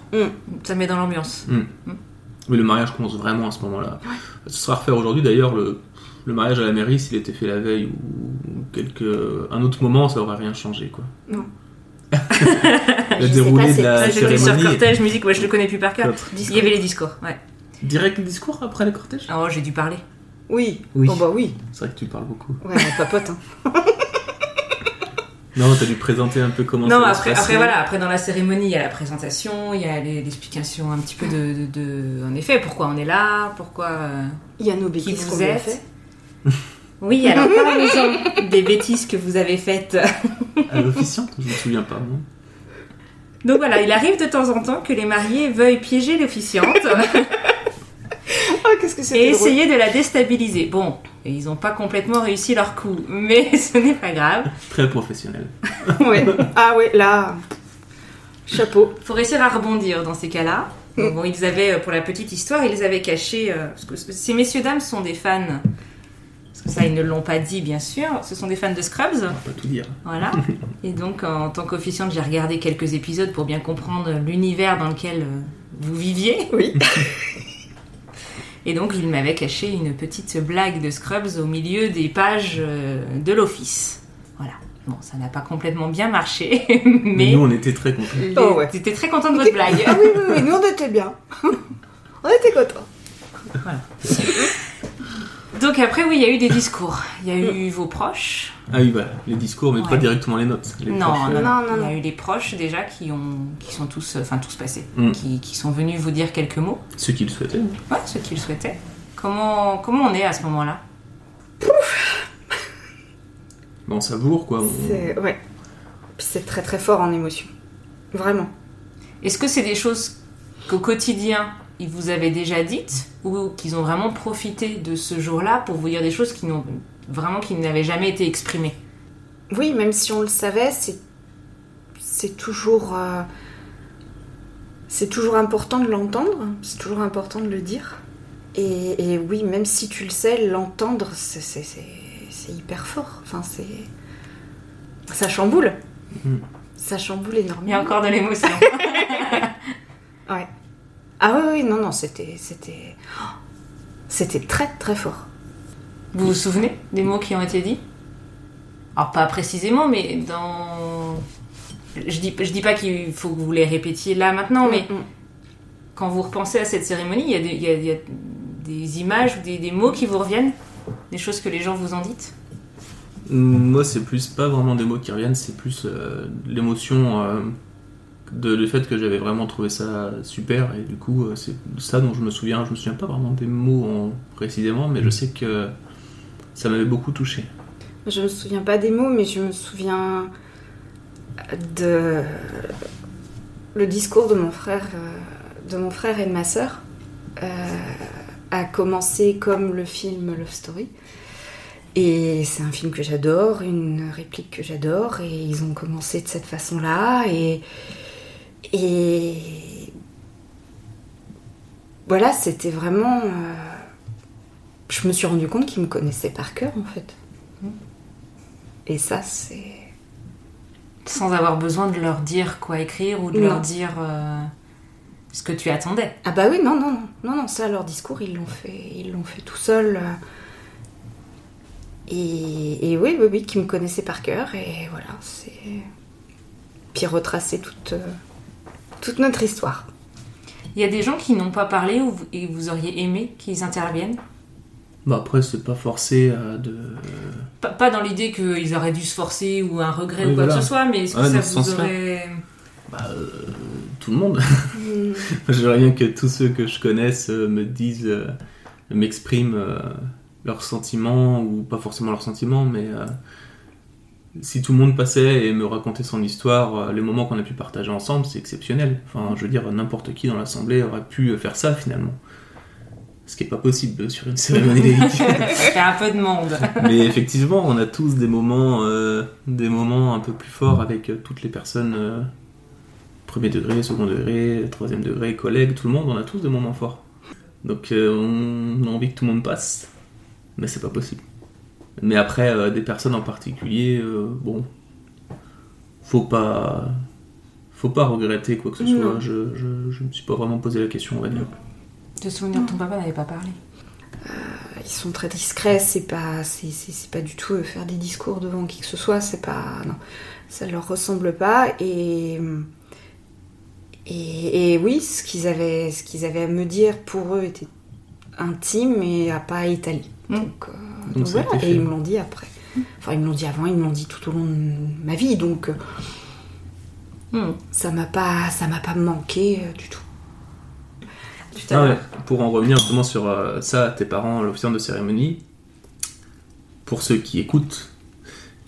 Ça met dans l'ambiance. Mais le mariage commence vraiment à ce moment-là. Ce sera refaire aujourd'hui, d'ailleurs, le, le mariage à la mairie, s'il était fait la veille ou quelque, un autre moment, ça aurait rien changé, quoi. Non. Le déroulé de la j'étais sur cérémonie. cortège, musique, moi je le connais plus par cœur. Il y avait les discours, ouais. Direct le discours après le cortège Oh, j'ai dû parler. Oui. Oui. Oh bah oui. C'est vrai que tu parles beaucoup. Ouais, on papote. Hein. Non, t'as dû présenter un peu comment non, ça après, après voilà, après dans la cérémonie, il y a la présentation, il y a les- l'explication un petit peu de, de, de- en effet, pourquoi on est là, pourquoi. euh, Il y a nos Qui bêtises qu'on a fait. Oui, alors parlons-en des bêtises que vous avez faites. À l'officiante Je me souviens pas, non Donc voilà, il arrive de temps en temps que les mariés veuillent piéger l'officiante Oh, qu'est-ce que et c'était drôle. essayer de la déstabiliser. Bon, ils n'ont pas complètement réussi leur coup, mais ce n'est pas grave. Très professionnel. Ouais. Ah ouais, là, chapeau. faut réussir à rebondir dans ces cas-là. Donc bon, ils avaient, euh, pour la petite histoire, ils avaient caché. euh, parce que ces messieurs-dames sont des fans. Ça, ils ne l'ont pas dit, bien sûr. Ce sont des fans de Scrubs. On va pas tout dire. Voilà. Et donc, en tant qu'officiante, j'ai regardé quelques épisodes pour bien comprendre l'univers dans lequel euh, vous viviez. Oui. Et donc, il m'avait caché une petite blague de Scrubs au milieu des pages euh, de l'office. Voilà. Bon, ça n'a pas complètement bien marché, Mais mais nous, on était très contents. les- Oh ouais. j'étais très contente de votre blague. Ah oui, oui, oui, nous on était bien. on était contents. Donc après, oui, il y a eu des discours. Il y a eu vos proches. Ah oui, voilà, les discours, mais pas directement les notes. Les non, non, euh, non, Non, non, Il y a eu les proches déjà qui ont, qui sont tous, euh, enfin tous passés, Mm. qui, qui sont venus vous dire quelques mots. Ceux qui le souhaitaient. Ouais, ceux qui le souhaitaient. Comment, comment on est à ce moment-là? Bon, on savoure, quoi. on- C'est ouais. C'est très très fort en émotion. Vraiment. Est-ce que c'est des choses qu'au quotidien ils vous avaient déjà dites ou qu'ils ont vraiment profité de ce jour-là pour vous dire des choses qui n'ont vraiment qui n'avaient jamais été exprimées? Oui, même si on le savait, c'est c'est toujours euh, c'est toujours important de l'entendre. C'est toujours important de le dire. Et, et oui, même si tu le sais, l'entendre, c'est c'est- c'est- c'est hyper fort. Enfin, c'est ça chamboule. Mm. Ça chamboule Il y a énormément. encore de l'émotion. Ouais. Ah oui, oui, non, non, c'était c'était oh, c'était très très fort. Vous vous souvenez des mots qui ont été dits? Alors pas précisément, mais dans... Je dis, je dis pas qu'il faut que vous les répétiez là maintenant, mais Mm, mm. quand vous repensez à cette cérémonie, il y a des, il y a- il y a des images ou des, des mots qui vous reviennent? Des choses que les gens vous ont dites? Moi, c'est plus pas vraiment des mots qui reviennent, c'est plus euh, l'émotion euh, de le fait que j'avais vraiment trouvé ça super et du coup, euh, c'est ça dont je me souviens. Je me souviens pas vraiment des mots en- précisément, mais je sais que ça m'avait beaucoup touché. Je me souviens pas des mots, mais je me souviens de le discours de mon frère, euh, de mon frère et de ma sœur euh, a commencé comme le film Love Story. Et c'est un film que j'adore, une réplique que j'adore, et ils ont commencé de cette façon-là. Et, et voilà, c'était vraiment. euh, je me suis rendu compte qu'ils me connaissaient par cœur en fait. Et ça, c'est. Sans avoir besoin de leur dire quoi écrire ou de Non. leur dire euh, ce que tu attendais. Ah bah oui, non, non, non, non, non, ça, leur discours, ils l'ont fait, ils l'ont fait tout seuls. euh. Et, et oui, oui, oui, qui me connaissaient par cœur, et voilà, c'est. Puis retracer toute, euh, toute notre histoire. Il y a des gens qui n'ont pas parlé ou vous- et vous auriez aimé qu'ils interviennent? Bah après, c'est pas forcé euh, de. pas, pas dans l'idée qu'ils auraient dû se forcer ou un regret Oui, ou quoi voilà. que ce soit, mais est-ce que Ouais, ça vous aurait... Bah, euh, tout le monde. Hmm. J'aimerais bien que tous ceux que je connaisse euh, me disent, m'expriment euh, leurs sentiments, ou pas forcément leurs sentiments, mais euh, si tout le monde passait et me racontait son histoire, euh, les moments qu'on a pu partager ensemble, c'est exceptionnel. Enfin, je veux dire, n'importe qui dans l'assemblée aurait pu faire ça finalement. Ce qui est pas possible sur une cérémonie laïque. Ça fait un peu de monde. Mais effectivement, on a tous des moments, euh, des moments un peu plus forts avec euh, toutes les personnes, euh, premier degré, second degré, troisième degré, collègues, tout le monde, on a tous des moments forts. Donc euh, on a envie que tout le monde passe, mais c'est pas possible. Mais après, euh, des personnes en particulier, euh, bon, faut pas, faut pas regretter quoi que ce soit. Je, je, je me suis pas vraiment posé la question, on va dire. Te souvenir, ton papa n'avait pas parlé. Ils sont très discrets, c'est pas, c'est, c'est- c'est pas du tout euh, faire des discours devant qui que ce soit, c'est pas, non, ça leur ressemble pas et et, et oui, ce qu'ils avaient, ce qu'ils avaient à me dire pour eux était intime et a pas étalé. Mm. Donc, euh, Donc voilà, et ils me l'ont dit après. Enfin, ils me l'ont dit avant, ils me l'ont dit tout au long de ma vie, donc euh, Hmm. ça m'a pas, ça m'a pas manqué euh, du tout. Tout à Ah l'heure. ouais, Pour en revenir justement sur euh, ça, tes parents, l'officiant de cérémonie, pour ceux qui écoutent,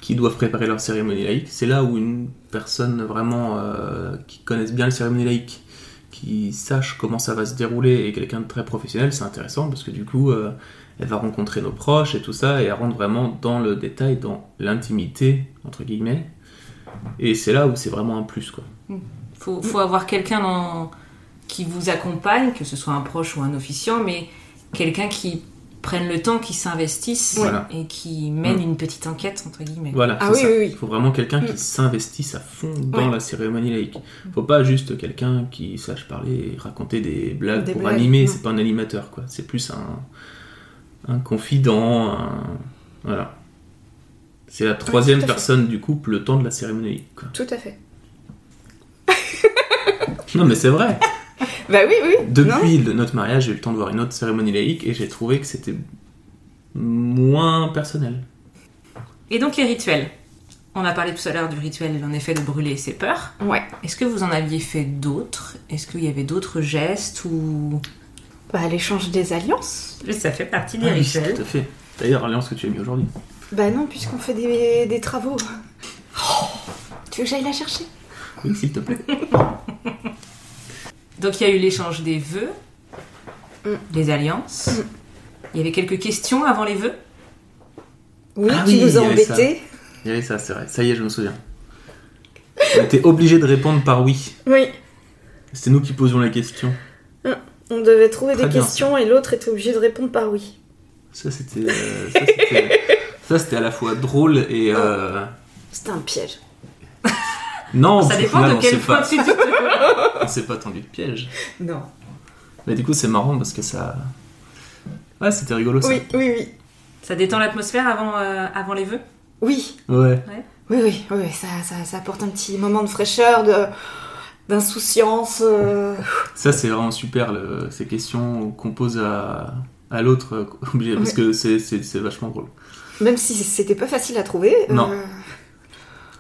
qui doivent préparer leur cérémonie laïque, c'est là où une personne vraiment euh, qui connaisse bien les cérémonies laïques, qui sache comment ça va se dérouler et quelqu'un de très professionnel, c'est intéressant parce que du coup, euh, elle va rencontrer nos proches et tout ça et elle rentre vraiment dans le détail, dans l'intimité, entre guillemets. Et c'est là où c'est vraiment un plus, quoi. Faut, faut avoir quelqu'un dans- qui vous accompagne, que ce soit un proche ou un officiant, mais quelqu'un qui prenne le temps, qui s'investisse Voilà. et qui mène Mm. une petite enquête, entre guillemets. Voilà, Ah oui, ça. oui, oui. Il faut vraiment quelqu'un qui Mm. s'investisse à fond dans Ouais. la cérémonie laïque. Faut pas juste quelqu'un qui sache parler et raconter des blagues Des pour blagues, animer, c'est pas un animateur, quoi. C'est plus un, un confident, un... Voilà. C'est la troisième personne du couple le temps de la cérémonie quoi. Tout à fait. Non, mais c'est vrai. Bah oui, oui. Depuis le- notre mariage, j'ai eu le temps de voir une autre cérémonie laïque et j'ai trouvé que c'était moins personnel. Et donc les rituels. On a parlé tout à l'heure du rituel, en effet, de brûler ses peurs. Ouais. Est-ce que vous en aviez fait d'autres? Est-ce qu'il y avait d'autres gestes ou... Bah l'échange des alliances. Ça fait partie des Ah oui, rituels. tout à fait. D'ailleurs, l'alliance que tu as mis aujourd'hui. Bah non, puisqu'on fait des, des travaux. Tu veux que j'aille la chercher? Oui, s'il te plaît. Donc il y a eu l'échange des vœux, Mm. des alliances. Il y avait quelques questions avant les vœux? Oui, Ah tu oui, nous il y as avait ça. embêtés. Il y avait ça, c'est vrai. Ça y est, je me souviens. On était obligé de répondre par oui. Oui. C'était nous qui posions la question. On devait trouver Très des bien, questions et l'autre était obligé de répondre par oui. Ça, c'était. euh, ça, c'était- à la fois drôle et. euh, C'était un piège. Non, Ça dépend final, de quel point pas, tu te... on s'est pas tendu de piège. Non. Mais du coup, c'est marrant parce que ça. Ouais, c'était rigolo ça. Oui, oui, oui. Ça détend l'atmosphère avant, euh, avant les vœux? Oui, Ouais. oui, oui, oui, ça, ça, ça apporte un petit moment de fraîcheur, de d'insouciance. euh, Ça, c'est vraiment super, le- ces questions qu'on pose à, à l'autre, euh, obligé, parce Ouais. que c'est, c'est, c'est vachement drôle. Même si c'était pas facile à trouver. Non. euh,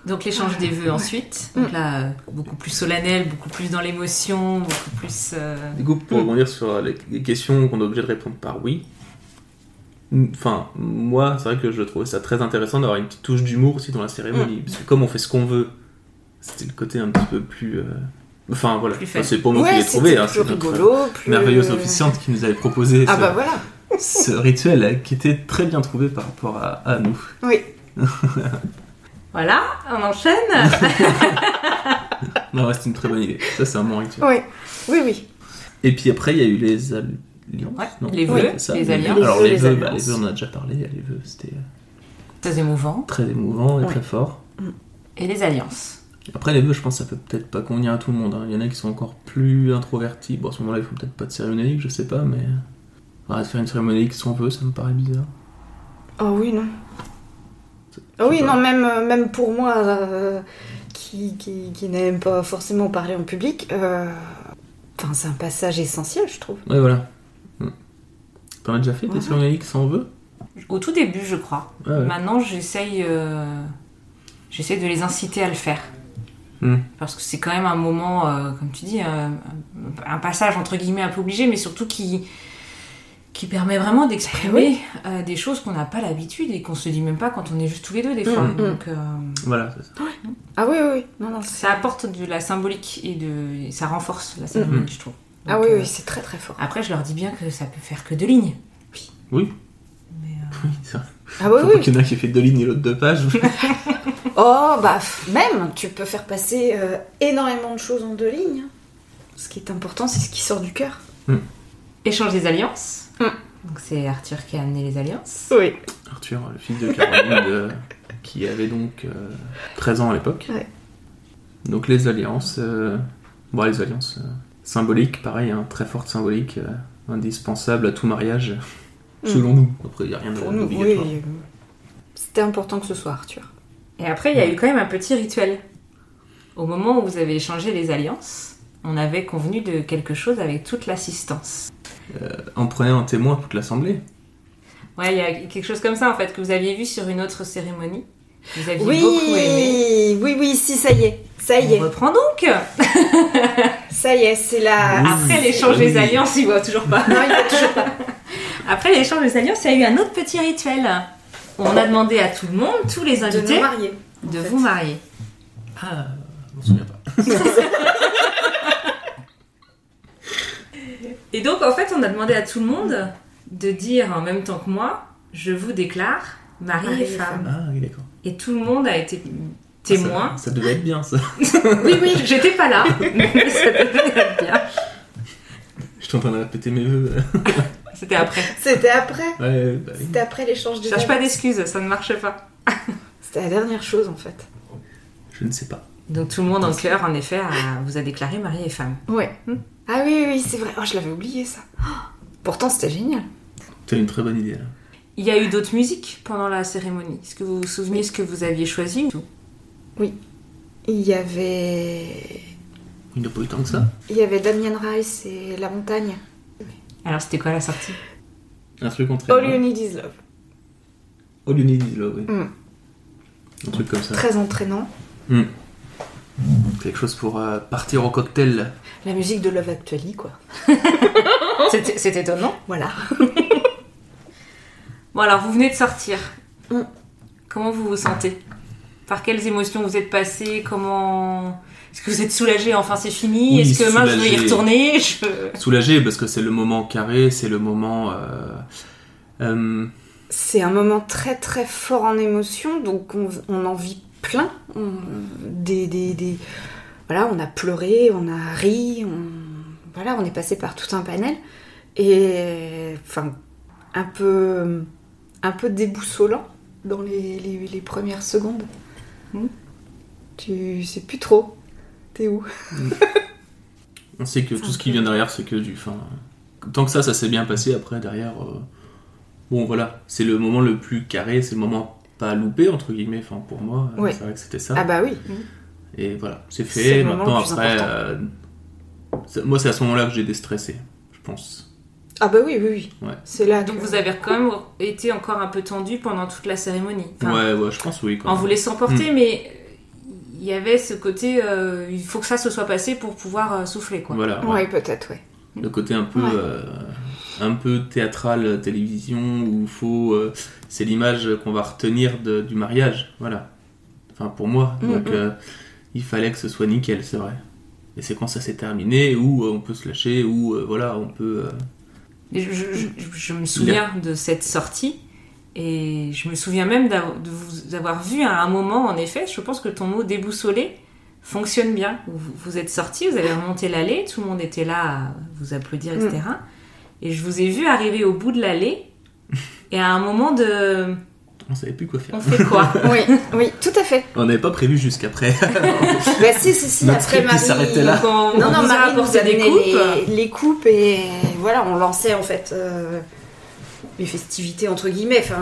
Donc l'échange des vœux ensuite. Donc là, euh, beaucoup plus solennel, beaucoup plus dans l'émotion, beaucoup plus... euh, Du coup, pour Mm. rebondir sur les les questions qu'on est obligé de répondre par oui, enfin, moi, c'est vrai que je trouvais ça très intéressant d'avoir une petite touche d'humour aussi dans la cérémonie, parce que comme on fait ce qu'on veut, c'était le côté un petit peu plus. euh, Enfin, voilà, Enfin, c'est pour nous qui ouais, l'ai c'était trouvé, hein, plus c'est notre rigolo, plus merveilleuse officiante qui nous avait proposé Ah ce, bah voilà. ce rituel euh, qui était très bien trouvé par rapport à, à nous. Oui. Voilà, on enchaîne. Non, ouais, c'est une très bonne idée. Ça, c'est un bon rituel. Oui, oui, oui. Et puis après, il y a eu les alliances. Ouais, non les vœux, ça, les alliances. Alors, Les les vœux, bah, les vœux, on en a déjà parlé. Les vœux, c'était euh, Très émouvant. très émouvant et Ouais. très fort. Et les alliances. Après, les vœux, je pense que ça peut peut-être pas convenir à tout le monde. hein. Il y en a qui sont encore plus introvertis. Bon, à ce moment-là, ils font peut-être pas de cérémonie, je sais pas, mais. Ouais, faire une cérémonie qui son vœu, ça me paraît bizarre. Oh oui, non. Ah oui, pas. non, même, euh, même pour moi, euh, qui qui, n'aime pas forcément parler en public, euh, enfin, c'est un passage essentiel, je trouve. Ouais, voilà. Hmm. T'en as déjà fait des cérémonies sans vœux Au tout début, je crois. Ouais, ouais. Maintenant, j'essaye euh, j'essaye de les inciter à le faire. Hmm. Parce que c'est quand même un moment, euh, comme tu dis, euh, un passage entre guillemets un peu obligé, mais surtout qui, qui permet vraiment d'exprimer euh, des choses qu'on n'a pas l'habitude et qu'on se dit même pas quand on est juste tous les deux des fois. Mm, mm. Donc euh, Voilà, c'est ça. Ah oui, oui, oui. Non, non, c'est- ça apporte de la symbolique et de, et ça renforce la cérémonie, je trouve. ah oui, euh, oui, c'est très très fort. Après, je leur dis bien que ça peut faire que deux lignes. Oui, euh, oui, c'est vrai. Ah oui, Faut oui. qu'il y en a qui fait deux lignes et l'autre deux pages. Oh, bah, même, tu peux faire passer euh, énormément de choses en deux lignes. Ce qui est important, c'est ce qui sort du cœur. Échange des alliances. Mm. Donc c'est Arthur qui a amené les alliances. Oui. Arthur, le fils de Caroline, de- qui avait donc euh, 13 ans à l'époque. Ouais. Donc les alliances, euh, bon, les alliances euh, symboliques, pareil, hein, très forte symbolique, euh, indispensable à tout mariage. Selon nous. Après, il n'y a rien Pour nous, oui. euh, C'était important que ce soit Arthur. Et après, il y a eu quand même un petit rituel. Au moment où vous avez échangé les alliances, on avait convenu de quelque chose avec toute l'assistance. On prenait en témoin toute l'assemblée. Ouais, il y a quelque chose comme ça en fait que vous aviez vu sur une autre cérémonie. Vous aviez Oui, beaucoup aimé. oui, oui, si, ça y est. Ça y On est. reprend donc. Ça y est, c'est la. Oui. Après l'échange oui. des alliances, il voit toujours pas. Non, il va toujours pas. Après l'échange des alliances, il y a eu un autre petit rituel. On a demandé à tout le monde, tous les De invités, nous marier. en de fait. vous marier. Ah, je m'en souviens pas. Et donc, en fait, on a demandé à tout le monde de dire en même temps que moi, je vous déclare mari, Mari et et femme. Ah, oui, d'accord. Et tout le monde a été témoin. Ça, ça devait être bien, ça. Oui, oui, j'étais pas là, mais ça devait être bien. Je suis en train de répéter mes vœux. C'était après. C'était après. ouais, bah oui. C'était après l'échange des Cherche pas d'excuses, ça ne marche pas. C'était la dernière chose en fait. Je ne sais pas. Donc tout le monde en cœur, en effet, a- vous a déclaré mari et femme. Ouais. Ah oui, oui, oui, c'est vrai. Oh, je l'avais oublié ça. Oh, Pourtant, c'était génial. C'est une très bonne idée, là. Il y a eu d'autres musiques pendant la cérémonie. Est-ce que vous vous souvenez ce que vous aviez choisi Il y avait. Il n'y a pas eu tant que ça? Il y avait Damien Rice et La Montagne. Alors c'était quoi la sortie? Un truc contre All You Need Is Love. All You Need Is Love, oui. Mm. Un truc comme ça. Très entraînant. Mm. Quelque chose pour euh, partir au cocktail. La musique de Love Actually, quoi. C'est étonnant. Voilà. Bon alors vous venez de sortir. Mm. Comment vous vous sentez? Par quelles émotions vous êtes passé? Comment Est-ce que vous êtes soulagé Enfin c'est fini? Oui, Est-ce que mince je veux y soulagé. retourner Je- Soulagé parce que c'est le moment carré, c'est le moment. euh, euh, C'est un moment très très fort en émotion, donc on, on en vit plein. On- des, des, des- Voilà, on a pleuré, on a ri, on... Voilà, on est passé par tout un panel. Et enfin, un peu, un peu déboussolant dans les, les, les premières secondes. Mm. Tu sais plus trop. T'es où on sait que tout ce qui vient derrière, c'est que du. Enfin, tant que ça, ça s'est bien passé. Après, derrière. euh, bon, voilà. C'est le moment le plus carré, c'est le moment pas loupé, entre guillemets. Enfin, pour moi, euh, Ouais. c'est vrai que c'était ça. Ah bah oui. Et voilà, c'est fait. Maintenant, après. euh, moi, c'est à ce moment-là que j'ai déstressé, je pense. Ah bah oui, oui, oui. Ouais. C'est là Donc que- vous avez quand même été encore un peu tendu pendant toute la cérémonie. Enfin, ouais, ouais, je pense oui. Quand en même. vous laissant porter, mais il y avait ce côté, euh, il faut que ça se soit passé pour pouvoir euh, souffler, quoi. Voilà. ouais. Ouais, peut-être, ouais. Le côté un peu, Ouais. euh, un peu théâtral, télévision, où faut, euh, c'est l'image qu'on va retenir de- du mariage, voilà. Enfin pour moi, Mm, donc il fallait que ce soit nickel, c'est vrai. Et c'est quand ça s'est terminé où euh, on peut se lâcher, où euh, voilà, on peut. euh, je me souviens de cette sortie et je me souviens même d'av- de vous avoir vu à un moment, en effet, je pense que ton mot déboussolé fonctionne bien. Vous, vous êtes sorti, vous avez remonté l'allée, tout le monde était là à vous applaudir, etc. Et je vous ai vu arriver au bout de l'allée et à un moment de... on savait plus quoi faire. On fait quoi Oui, oui, tout à fait. On n'avait pas prévu jusqu'après. Bah si, si, si, Notre après Marie... s'arrêtait là. On, Non, on non, Marie nous a des coupes. les, les coupes et voilà, on lançait en fait euh, les festivités entre guillemets. Enfin,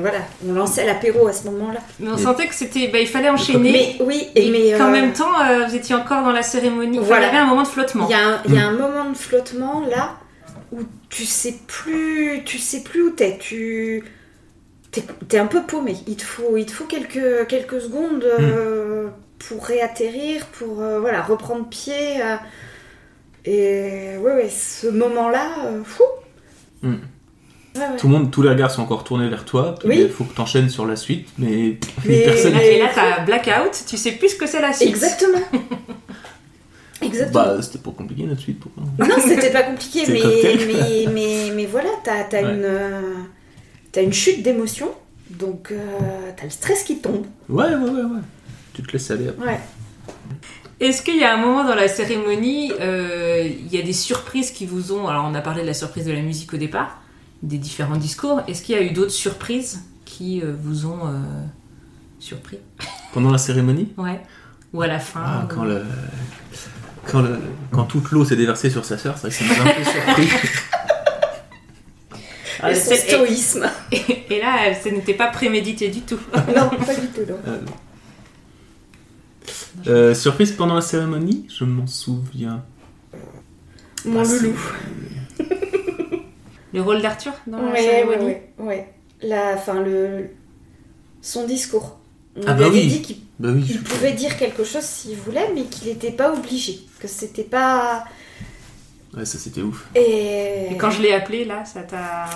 voilà, on lançait l'apéro à ce moment-là. Mais on sentait que c'était, bah, il fallait enchaîner. Mais oui, et, et mais qu'en euh, même temps, euh, vous étiez encore dans la cérémonie. Enfin, Voilà. Il y avait un moment de flottement. Il y, a un, il y a un moment de flottement là où tu sais plus, tu sais plus où t'es. Tu t'es, un peu paumé. Il te faut, il te faut quelques quelques secondes euh, pour réatterrir, pour euh, voilà reprendre pied. euh, et ouais, ouais, ce moment-là, euh, fou. Mm. Ouais, ouais. Tout le monde, tous les regards sont encore tournés vers toi. Oui. Il faut que t'enchaînes sur la suite, mais, Mais- personne. Et là, t'as blackout, tu sais plus ce que c'est la suite. Exactement. Exactement. Bah, c'était pas compliqué notre suite. Pourquoi Non, c'était pas compliqué, mais, cocktail. mais, mais, mais voilà, t'as as Ouais. une, euh, t'as une chute d'émotion, donc euh, t'as le stress qui tombe. Ouais, ouais, ouais, ouais. Tu te laisses aller. après. Ouais. Est-ce qu'il y a un moment dans la cérémonie, euh, il y a des surprises qui vous ont. Alors, on a parlé de la surprise de la musique au départ, des différents discours. Est-ce qu'il y a eu d'autres surprises qui euh, vous ont euh, surpris? Pendant la cérémonie? Ouais. Ou à la fin Ah, ou- quand, le, quand, le, quand toute l'eau s'est déversée sur sa sœur, c'est vrai que ça nous a un peu surpris. Ah, Et son c'est- stoïsme. et, et là, ce n'était pas prémédité du tout. non, pas du tout, non. Euh, euh, surprise pendant la cérémonie? Je m'en souviens. Mon loulou. Le rôle d'Arthur dans Ouais, ouais, cérémonie ouais, ouais. La, enfin, le, son discours. On Ah bah avait oui. dit qu'il Bah oui. pouvait dire quelque chose s'il voulait, mais qu'il n'était pas obligé. Que c'était pas. Ouais, ça c'était ouf. Et... Et quand je l'ai appelé, là, ça t'a.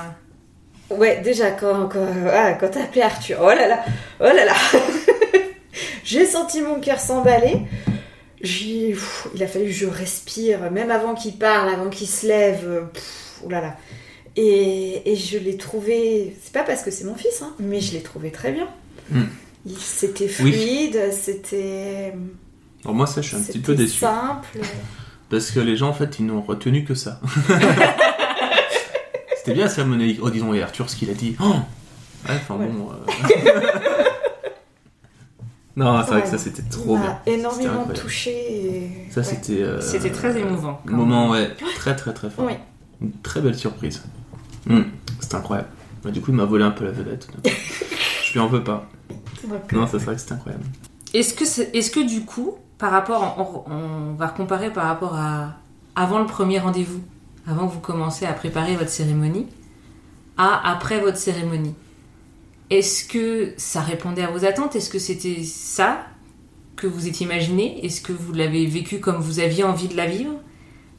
Ouais, déjà, quand, quand, ah, quand t'as appelé Arthur, oh là là, oh là là J'ai senti mon cœur s'emballer. J'ai, pff, il a fallu que je respire, même avant qu'il parle, avant qu'il se lève. euh, pff, oh là là. Et, et je l'ai trouvé, c'est pas parce que c'est mon fils, hein, mais je l'ai trouvé très bien. Mm. Il- C'était Oui. fluide, c'était. Alors moi ça je suis un petit peu déçu. simple. Parce que les gens en fait ils n'ont retenu que ça. c'était bien la cérémonie. Oh disons et Arthur ce qu'il a dit. Oh ouais, enfin Ouais. bon. euh. non c'est vrai que ça Ouais. c'était trop m'a bien. énormément touché. Et... Ça ouais. c'était. euh, C'était très émouvant. Moment ouais très très très fort. Oui. Une très belle surprise. Hmm, C'était incroyable. Bah, du coup il m'a volé un peu la vedette. je lui en veux pas. Non c'est vrai que c'était incroyable. Est-ce que, est-ce que du coup, par rapport, on, on va comparer par rapport à avant le premier rendez-vous, avant que vous commencez à préparer votre cérémonie, à après votre cérémonie, est-ce que ça répondait à vos attentes? Est-ce que c'était ça que vous étiez imaginé? Est-ce que vous l'avez vécu comme vous aviez envie de la vivre?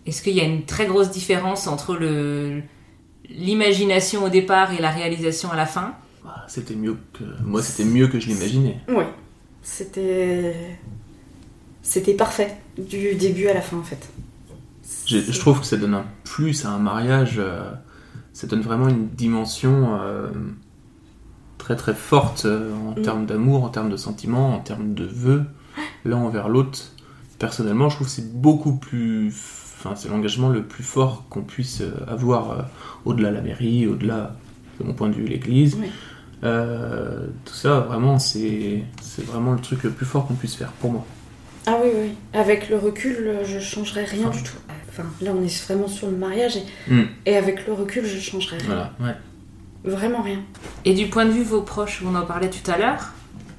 Est-ce qu'il y a une très grosse différence entre le l'imagination au départ et la réalisation à la fin Ah, C'était mieux que. Moi c'était mieux que je l'imaginais. Oui, c'était. C'était parfait, du début à la fin en fait. Je, je trouve que ça donne un plus à un mariage. euh, ça donne vraiment une dimension euh, très très forte euh, en Mm. termes d'amour, en termes de sentiments, en termes de vœux, l'un envers l'autre. Personnellement, je trouve que c'est beaucoup plus. Enfin, c'est l'engagement le plus fort qu'on puisse euh, avoir euh, au-delà de la mairie, au-delà, de mon point de vue, l'église. Oui. Euh, tout ça, vraiment, c'est c'est vraiment le truc le plus fort qu'on puisse faire pour moi. Ah oui, oui. Avec le recul, je changerais rien du tout. Enfin, là, on est vraiment sur le mariage et, Mm. et avec le recul, je changerais rien. Voilà, ouais. Vraiment rien. Et du point de vue vos proches, on en parlait tout à l'heure,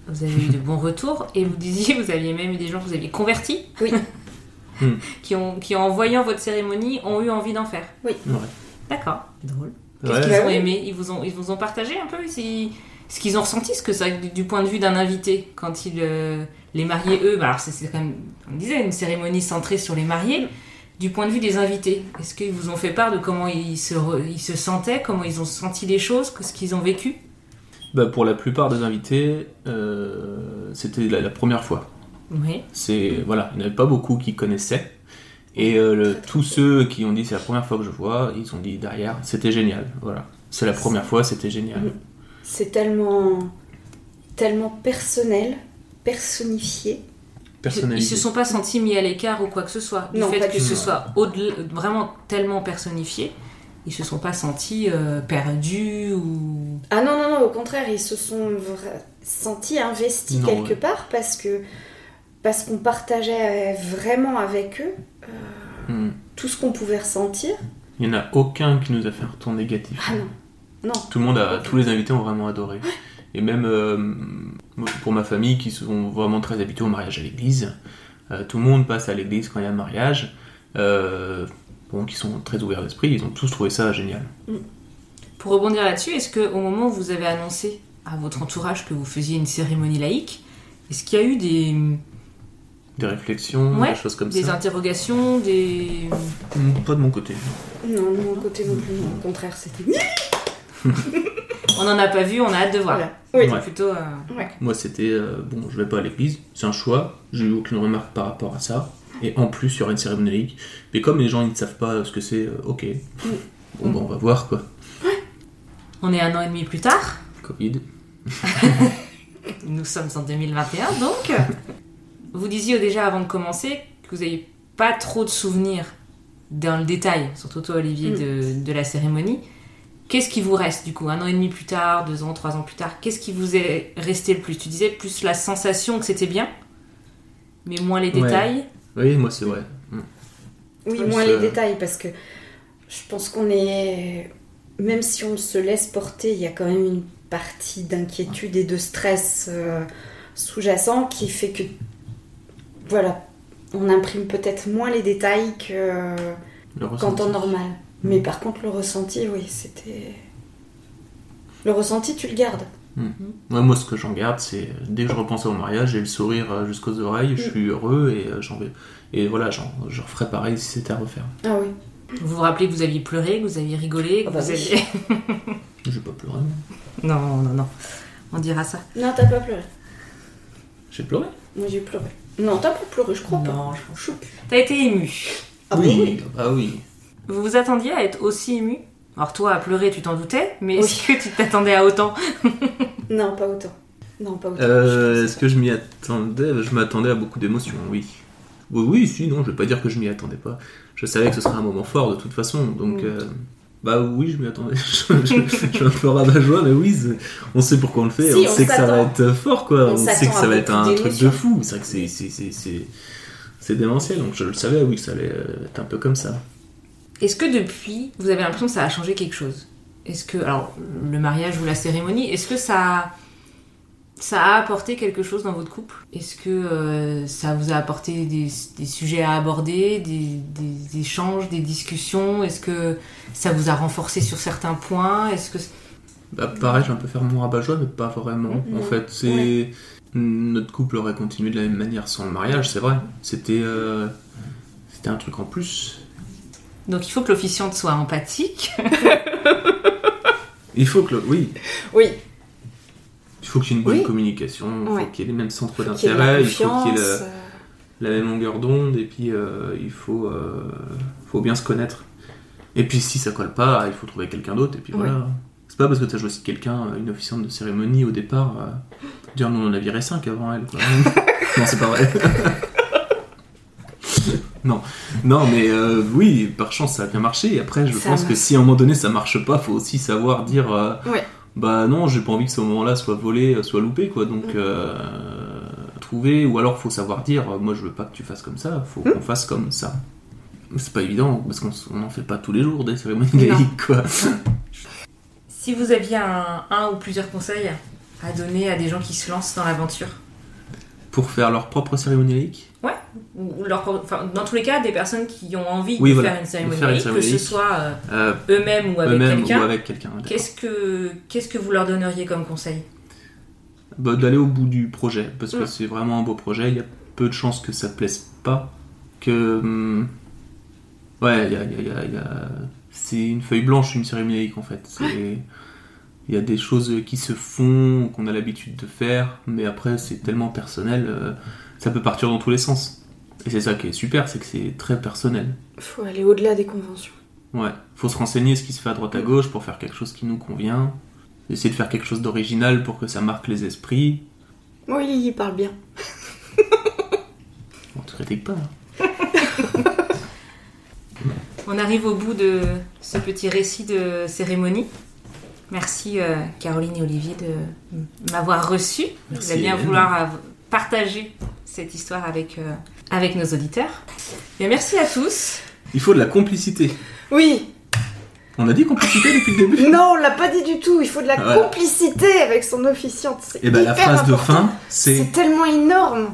vous avez eu de bons retours et vous disiez, vous aviez même eu des gens que vous aviez convertis, Oui. Hmm. qui, ont, qui en voyant votre cérémonie ont eu envie d'en faire. Ouais. D'accord, drôle. Qu'est-ce Ouais. qu'ils Bah ont oui. aimé? Ils vous ont, ils vous ont partagé un peu? Si- ce qu'ils ont ressenti Ce que ça, du, du point de vue d'un invité, quand ils, euh, les mariés, eux, bah alors c'est quand même, comme on disait, une cérémonie centrée sur les mariés. Du point de vue des invités, est-ce qu'ils vous ont fait part de comment ils se, re- ils se sentaient, comment ils ont senti les choses, que ce qu'ils ont vécu? Bah, pour la plupart des invités, euh, c'était la, la première fois. Oui. C'est voilà, il n'y en avait pas beaucoup qui connaissaient. Et euh, le- Très, très tous ceux qui ont dit c'est la première fois que je vois, ils ont dit derrière c'était génial. Voilà, c'est la première fois, c'était génial. Mhm. C'est tellement. tellement personnel, personnifié. Ils se sont pas sentis mis à l'écart ou quoi que ce soit. Du Non, fait que du ce soit vraiment tellement personnifié, ils se sont pas sentis euh, perdus ou. Ah non, non, non, au contraire, ils se sont sentis investis Non, quelque ouais. part parce que. Parce qu'on partageait vraiment avec eux Hmm. tout ce qu'on pouvait ressentir. Il n'y en a aucun qui nous a fait un retour négatif. Ah non. Non. Tout le monde a, tous les invités ont vraiment adoré. Et même euh, pour ma famille qui sont vraiment très habitués au mariage à l'église, euh, tout le monde passe à l'église quand il y a un mariage. Euh, bon, qui sont très ouverts d'esprit, ils ont tous trouvé ça génial. Pour rebondir là-dessus, est-ce que au moment où vous avez annoncé à votre entourage que vous faisiez une cérémonie laïque, est-ce qu'il y a eu des, Des réflexions, Ouais, des choses comme des ça. interrogations, des... Hmm, Pas de mon côté. Non, de mon côté non plus. non. Au contraire, c'était. On n'en a pas vu, on a hâte de voir. Voilà. Oui. C'est Ouais. plutôt... euh, Moi, c'était euh, bon, je vais pas à l'église, c'est un choix. J'ai eu aucune remarque par rapport à ça. Et en plus, il y aura une cérémonie laïque. Mais comme les gens ils ne savent pas ce que c'est, euh, ok. Bon, bah, on va voir quoi. On est un an et demi plus tard. Covid. Nous sommes en 2021, donc. Vous disiez déjà avant de commencer que vous n'avez pas trop de souvenirs dans le détail, surtout toi Olivier, de, de la cérémonie. Qu'est-ce qui vous reste du coup, un an et demi plus tard, deux ans, trois ans plus tard Qu'est-ce qui vous est resté le plus? Tu disais plus la sensation que c'était bien, mais moins les Ouais. détails. Oui, moi, c'est vrai. Hmm. Oui, moins les détails, parce que je pense qu'on est. Même si on se laisse porter, il y a quand même une partie d'inquiétude et de stress euh, sous-jacent qui fait que. Voilà. On imprime peut-être moins les détails que qu'en temps normal. Mais par contre, le ressenti, oui, c'était. Le ressenti, tu le gardes. Ouais, moi, ce que j'en garde, c'est dès que je repense au mariage, j'ai le sourire euh, jusqu'aux oreilles, je suis heureux et euh, j'en vais. Et voilà, j'en- je referais pareil si c'était à refaire. Ah oui. Vous vous rappelez que vous aviez pleuré, que vous aviez rigolé, que Ah bah vous oui. aviez... J'ai pas pleuré. Non, non, non. On dira ça. Non, t'as pas pleuré. J'ai pleuré Moi, j'ai pleuré. Non, t'as pas pleuré, je crois Non, pas. je pense T'as été ému. Ah oui, bah oui. Vous vous attendiez à être aussi ému? Alors toi, à pleurer, tu t'en doutais, mais Oui. est-ce que tu t'attendais à autant? Non, pas autant. Non, pas autant. Euh, Est-ce que je m'y attendais? Je m'attendais à beaucoup d'émotions, oui. Oui, oui, si, non, je vais pas dire que je m'y attendais pas. Je savais que ce serait un moment fort de toute façon, donc. Mm. euh, bah oui, je m'y attendais. je, je- je suis un peu rabat-joie, mais oui, on sait pourquoi on le fait, Si, on, on sait que ça va être fort, quoi. On On, sait que ça va être un truc de fou. C'est vrai que c'est- c'est- c'est c'est- c'est démentiel, donc je le savais, oui, que ça allait euh, être un peu comme ça. Est-ce que depuis, vous avez l'impression que ça a changé quelque chose? Est-ce que, alors, le mariage ou la cérémonie, est-ce que ça, ça a apporté quelque chose dans votre couple? Est-ce que euh, ça vous a apporté des, des sujets à aborder, des, des échanges, des discussions? Est-ce que ça vous a renforcé sur certains points? Est-ce que Bah, pareil, je vais un peu faire mon rabat-joie, mais pas vraiment. Mhm. En fait, c'est. Notre couple aurait continué de la même manière sans le mariage, c'est vrai. C'était. euh, C'était un truc en plus. donc il faut que l'officiante soit empathique. Il faut que. le- Oui, Oui, il faut qu'il y ait une bonne Oui. communication, il Ouais. faut qu'il y ait les mêmes centres d'intérêt, il faut qu'il y ait euh, la même longueur d'onde, et puis euh, il faut, euh, faut bien se connaître. Et puis si ça colle pas, il faut trouver quelqu'un d'autre, et puis Ouais. voilà. C'est pas parce que tu as choisi quelqu'un, une officiante de cérémonie au départ, euh, dire nous on en a viré 5 avant elle. Quoi. non, c'est pas vrai. non, non, mais euh, oui, par chance ça a bien marché. Et après, je Ça pense que si à un moment donné ça marche pas, faut aussi savoir dire euh, Ouais. Bah non, j'ai pas envie que ce moment-là soit volé, euh, soit loupé, quoi. Donc, Mm. euh, trouver, ou alors faut savoir dire euh, moi je veux pas que tu fasses comme ça, faut Mm. qu'on fasse comme ça. C'est pas évident parce qu'on s- on en fait pas tous les jours des cérémonies Non. laïques, quoi. Si vous aviez un, un ou plusieurs conseils à donner à des gens qui se lancent dans l'aventure, Pour faire leur propre cérémonie laïque. Ou ou leur, enfin, dans tous les cas, des personnes qui ont envie Oui, de voilà, faire une cérémonie faire une laïque, que ce soit euh, Euh, eux-mêmes ou avec quelqu'un, qu'est-ce que, qu'est-ce que vous leur donneriez comme conseil? Bah, d'aller au bout du projet parce que Mm. c'est vraiment un beau projet. Il y a peu de chances que ça plaise pas. Que hum, ouais, y a, y a- y a- c'est une feuille blanche une cérémonie en fait. C'est il y a des choses qui se font qu'on a l'habitude de faire, mais après c'est tellement personnel, euh, ça peut partir dans tous les sens. Et c'est ça qui est super, c'est que c'est très personnel. Faut aller au-delà des conventions. Ouais, faut se renseigner ce qui se fait à droite à gauche pour faire quelque chose qui nous convient. Essayer de faire quelque chose d'original pour que ça marque les esprits. Oui, il parle bien. On te critique pas. hein. On arrive au bout de ce petit récit de cérémonie. Merci euh, Caroline et Olivier de m'avoir reçu, Merci, de bien vouloir partager cette histoire avec, euh, avec nos auditeurs. Bien, merci à tous. Il faut de la complicité. Oui, On a dit complicité depuis le début? Non, on l'a pas dit du tout. Il faut de la Voilà. complicité avec son officiante. Et ben la hyper phrase de fin, c'est C'est tellement énorme.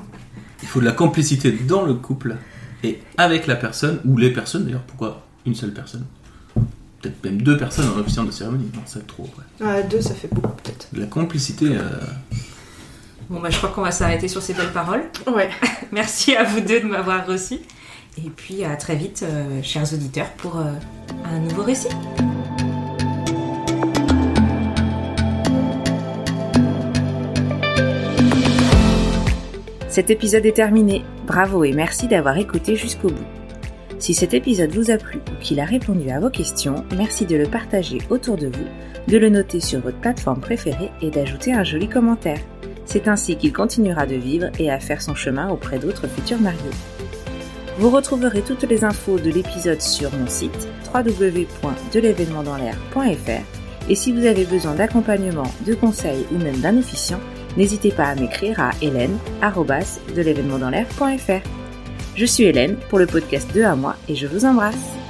il faut de la complicité dans le couple et avec la personne, ou les personnes d'ailleurs, pourquoi une seule personne? Peut-être même deux personnes en officiant de cérémonie, non, c'est trop. ouais. Deux, ça fait beaucoup peut-être. De la complicité, euh, Bon, bah, je crois qu'on va s'arrêter sur ces belles paroles. Ouais. Merci à vous deux de m'avoir reçu. Et puis à très vite, euh, chers auditeurs, pour euh, un nouveau récit. Cet épisode est terminé. Bravo et merci d'avoir écouté jusqu'au bout. Si cet épisode vous a plu ou qu'il a répondu à vos questions, merci de le partager autour de vous, de le noter sur votre plateforme préférée et d'ajouter un joli commentaire. C'est ainsi qu'il continuera de vivre et à faire son chemin auprès d'autres futurs mariés. Vous retrouverez toutes les infos de l'épisode sur mon site www.delevénementdanslair.fr et si vous avez besoin d'accompagnement, de conseils ou même d'un officiant, n'hésitez pas à m'écrire à hélène.de l'événement dans l'air.fr. Je suis Hélène pour le podcast 2 à moi et je vous embrasse.